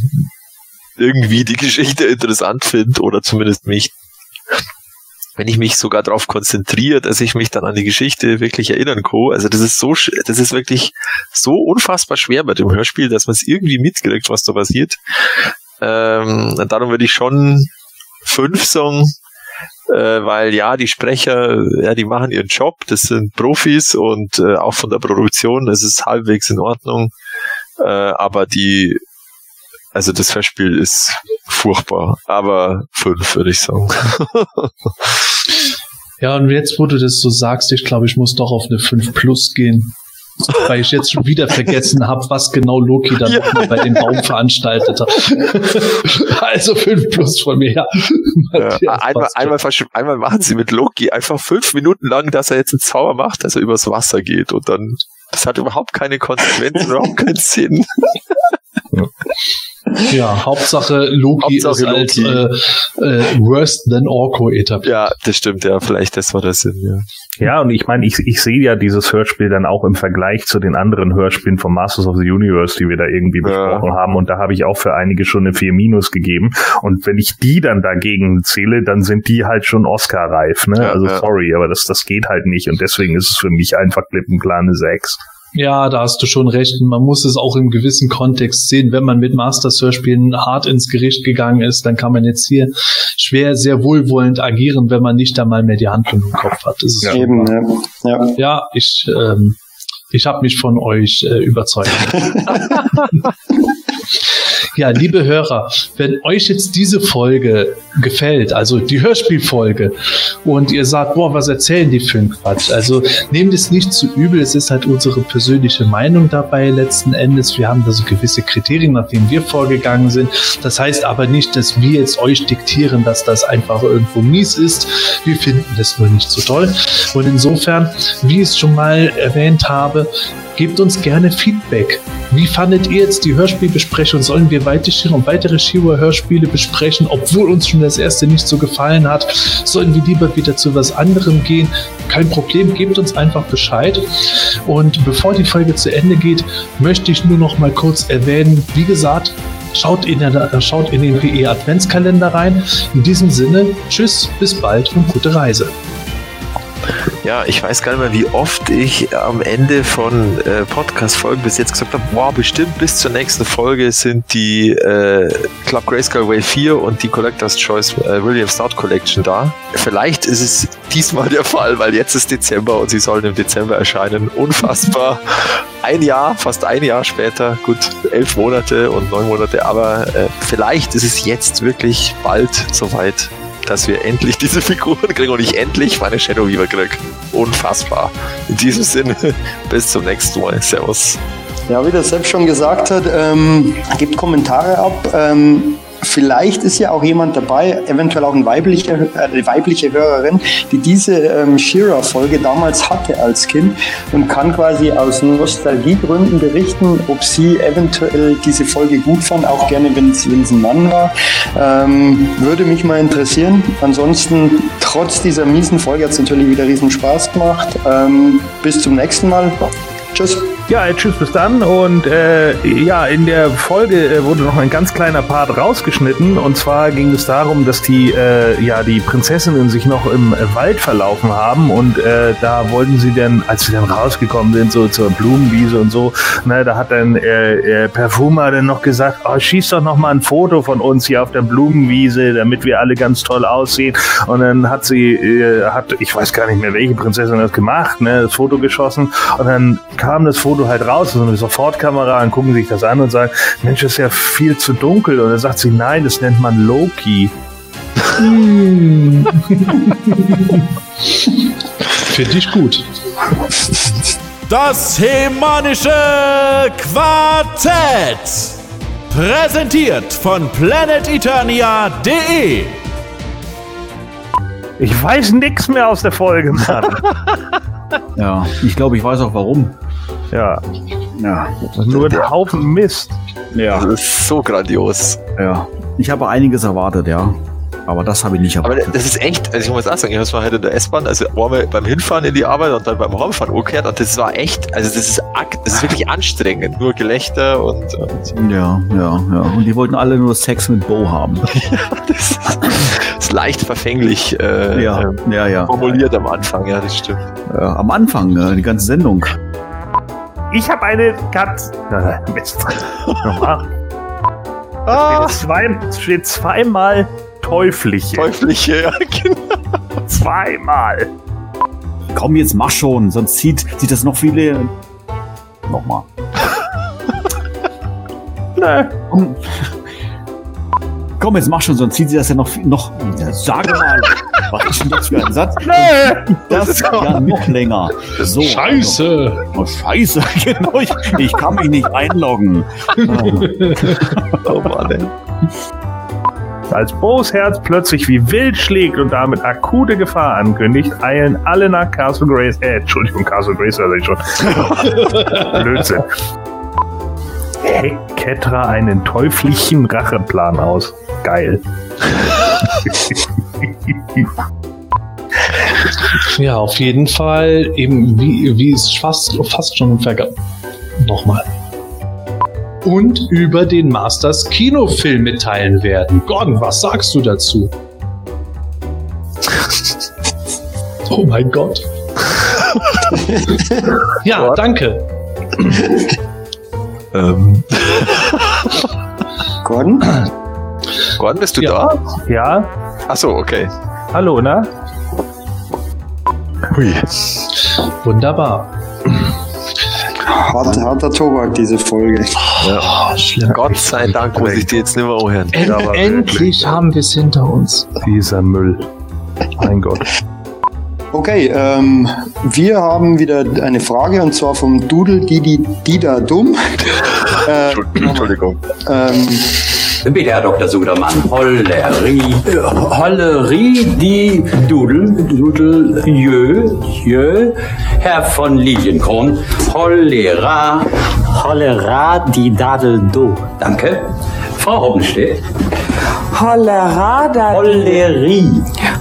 irgendwie die Geschichte interessant finde oder zumindest mich, wenn ich mich sogar darauf konzentriere, dass ich mich dann an die Geschichte wirklich erinnern kann. Also das ist so, das ist wirklich so unfassbar schwer bei dem Hörspiel, dass man es irgendwie mitkriegt, was da passiert. Ähm, darum würde ich schon fünf sagen, äh, weil ja, die Sprecher, ja, die machen ihren Job, das sind Profis und äh, auch von der Produktion, ist halbwegs in Ordnung, äh, aber die, also das Hörspiel ist furchtbar, aber fünf würde ich sagen. <laughs> ja, und jetzt, wo du das so sagst, ich glaube, ich muss doch auf eine 5 Plus gehen <laughs> weil ich jetzt schon wieder vergessen habe, was genau Loki dann ja. bei dem Baum veranstaltet hat. <laughs> also fünf plus von mir, ja. ja einmal, einmal, einmal machen sie mit Loki einfach fünf Minuten lang, dass er jetzt einen Zauber macht, dass er übers Wasser geht und dann, das hat überhaupt keine Konsequenzen, überhaupt keinen Sinn. Ja, Hauptsache Loki Hauptsache ist Loki. als äh, äh, Worse than Orko etabliert. Ja, das stimmt, ja, vielleicht das war der Sinn, ja. Ja, und ich meine, ich, ich sehe ja dieses Hörspiel dann auch im Vergleich zu den anderen Hörspielen von Masters of the Universe, die wir da irgendwie besprochen ja. haben. Und da habe ich auch für einige schon eine 4 Minus gegeben. Und wenn ich die dann dagegen zähle, dann sind die halt schon Oscar-reif. Ne? Ja, also ja. sorry, aber das, das geht halt nicht. Und deswegen ist es für mich einfach klipp und klar eine 6. Ja, da hast du schon recht. man muss es auch im gewissen Kontext sehen. Wenn man mit Master-Hörspielen hart ins Gericht gegangen ist, dann kann man jetzt hier schwer sehr wohlwollend agieren, wenn man nicht einmal mehr die Handlung im Kopf hat. Das ist ja, eben, ja. ja. ja, ich, ähm, ich habe mich von euch äh, überzeugt. <laughs> Ja, liebe Hörer, wenn euch jetzt diese Folge gefällt, also die Hörspielfolge, und ihr sagt, boah, was erzählen die für einen Quatsch? Also nehmt es nicht zu übel, es ist halt unsere persönliche Meinung dabei letzten Endes. Wir haben da so gewisse Kriterien, nach denen wir vorgegangen sind. Das heißt aber nicht, dass wir jetzt euch diktieren, dass das einfach irgendwo mies ist. Wir finden das nur nicht so toll. Und insofern, wie ich es schon mal erwähnt habe, gebt uns gerne Feedback. Wie fandet ihr jetzt die Hörspielbesprechung? Sollen wir weitere Shiwa-Hörspiele besprechen, obwohl uns schon das erste nicht so gefallen hat? Sollen wir lieber wieder zu was anderem gehen? Kein Problem, gebt uns einfach Bescheid. Und bevor die Folge zu Ende geht, möchte ich nur noch mal kurz erwähnen, wie gesagt, Schaut in, der, schaut in den PE Adventskalender rein. In diesem Sinne, tschüss, bis bald und gute Reise. Ja, ich weiß gar nicht mehr, wie oft ich am Ende von äh, Podcast-Folgen bis jetzt gesagt habe, wow, bestimmt bis zur nächsten Folge sind die äh, Club Grayscale Wave 4 und die Collector's Choice äh, William Stout Collection da. Vielleicht ist es diesmal der Fall, weil jetzt ist Dezember und sie sollen im Dezember erscheinen. Unfassbar. Ein Jahr, fast ein Jahr später, gut, elf Monate und neun Monate, aber äh, vielleicht ist es jetzt wirklich bald soweit dass wir endlich diese Figuren kriegen und ich endlich meine Shadow Weaver kriege. Unfassbar. In diesem Sinne, <laughs> bis zum nächsten Mal. Servus. Ja, wie der Sepp schon gesagt hat, ähm, gibt Kommentare ab. Ähm, vielleicht ist ja auch jemand dabei, eventuell auch eine weibliche, äh, weibliche Hörerin, die diese ähm, Shira-Folge damals hatte als Kind und kann quasi aus Nostalgiegründen berichten, ob sie eventuell diese Folge gut fand, auch gerne, wenn es ein Mann war. Ähm, würde mich mal interessieren. Ansonsten, trotz dieser miesen Folge hat es natürlich wieder riesen Spaß gemacht. Ähm, bis zum nächsten Mal. Tschüss. Ja, äh, tschüss, bis dann. Und äh, ja, in der Folge äh, wurde noch ein ganz kleiner Part rausgeschnitten. Und zwar ging es darum, dass die, äh, ja, die Prinzessinnen sich noch im äh, Wald verlaufen haben. Und äh, da wollten sie dann, als sie dann rausgekommen sind, so zur Blumenwiese und so, ne, da hat dann äh, äh, Perfuma dann noch gesagt, oh, schieß doch noch mal ein Foto von uns hier auf der Blumenwiese, damit wir alle ganz toll aussehen. Und dann hat sie, äh, hat, ich weiß gar nicht mehr, welche Prinzessin das gemacht, ne, das Foto geschossen. Und dann kam das Foto halt raus, so eine Sofortkamera, und gucken sich das an und sagen, Mensch, ist ja viel zu dunkel. Und dann sagt sie, nein, das nennt man Loki. <laughs> Finde ich gut. Das Hemanische Quartett. Präsentiert von planeteternia.de. Ich weiß nix mehr aus der Folge, Mann. Ja, ich glaube, ich weiß auch warum. Ja, Ja, nur ein Haufen Mist. ja, Das ist so grandios. ja. Ich habe einiges erwartet, ja. Aber das habe ich nicht Aber erwartet. das ist echt, also ich muss auch sagen, ich habe es mal halt in der S-Bahn, also einmal beim Hinfahren in die Arbeit und dann beim Heimfahren umgekehrt und das war echt, also das ist, ak- das ist wirklich anstrengend. Nur Gelächter und, und Ja, ja, ja. Und die wollten alle nur Sex mit Bo haben. <laughs> das ist, das ist leicht verfänglich äh, Ja, ja, ja. formuliert am Anfang, ja, das stimmt. ja am Anfang, äh, die ganze Sendung. Ich habe eine Katze. Mist. <laughs> Nochmal. Ah, Es steht, zwei, es steht zweimal Teuflische. teuflische, ja, genau. Zweimal. Komm, jetzt mach schon, sonst sieht, sieht das noch viele. Nochmal. <laughs> Nö. Komm. Komm, jetzt mach schon, sonst sieht sie das ja noch. viel- noch ja, sage mal, was ist denn das für ein Satz? <laughs> Nö. Das ist ja noch länger. So, Scheiße! Oh, scheiße, <laughs> genau. Ich, ich kann mich nicht einloggen. <laughs> Oh Mann, ey. Als Bo's Herz plötzlich wie wild schlägt und damit akute Gefahr ankündigt, eilen alle nach Castle Grace. Äh, Entschuldigung, Castle Grace, also ich schon. Blödsinn. Heckt Ketra einen teuflischen Racheplan aus. Geil. Ja, auf jeden Fall eben, wie, wie es fast, fast schon vergangen. Nochmal. Und über den Masters Kinofilm mitteilen werden. Gordon, was sagst du dazu? <laughs> oh mein Gott. <laughs> ja, danke. <laughs> Ähm, Gordon? Gordon, bist du Ja. da? Ja? Achso, okay. Hallo, na? Hui. Wunderbar. Hart, harter Tobak, diese Folge. Oh, schlimm. Gott sei Dank muss ich dir jetzt nicht mehr anhören. En Ja, endlich wirklich. haben wir es hinter uns. Dieser Müll. Mein Gott. Okay, ähm, wir haben wieder eine Frage und zwar vom Dudel Didi Dida Dumm. <laughs> äh, Entschuldigung. ähm, Bitte, Herr Dr. Sudermann. Hollerie. Hollerie, die Dudel, Dudel, Jö, Jö, Herr von Lilienkron. Cholera. Cholera, die Dadel, do. Danke. Frau Hoppenstedt. Cholera, da Hollerie.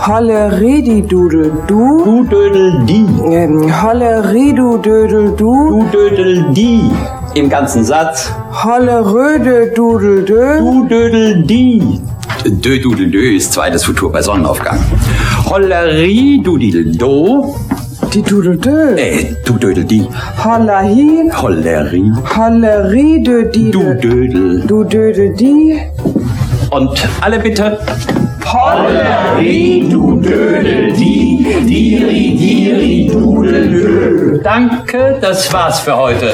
Hollerididudel, du, Du dödel die. ähm, Holleridudödel, du, Du dödel die. Im ganzen Satz. Holleröde, dudel, dö, Du dödel die. Dö dudel dö ist zweites Futur bei Sonnenaufgang. Hollerie, dudel do. die dudel, dö, Äh, du dödel die. Hollerhin, Hollerie. Holleride, die, Du dödel. du dödel, die, Und alle bitte. Hollerie, du Dödel, die, Diri, Diri, Dudel, Dö. Danke, das war's für heute.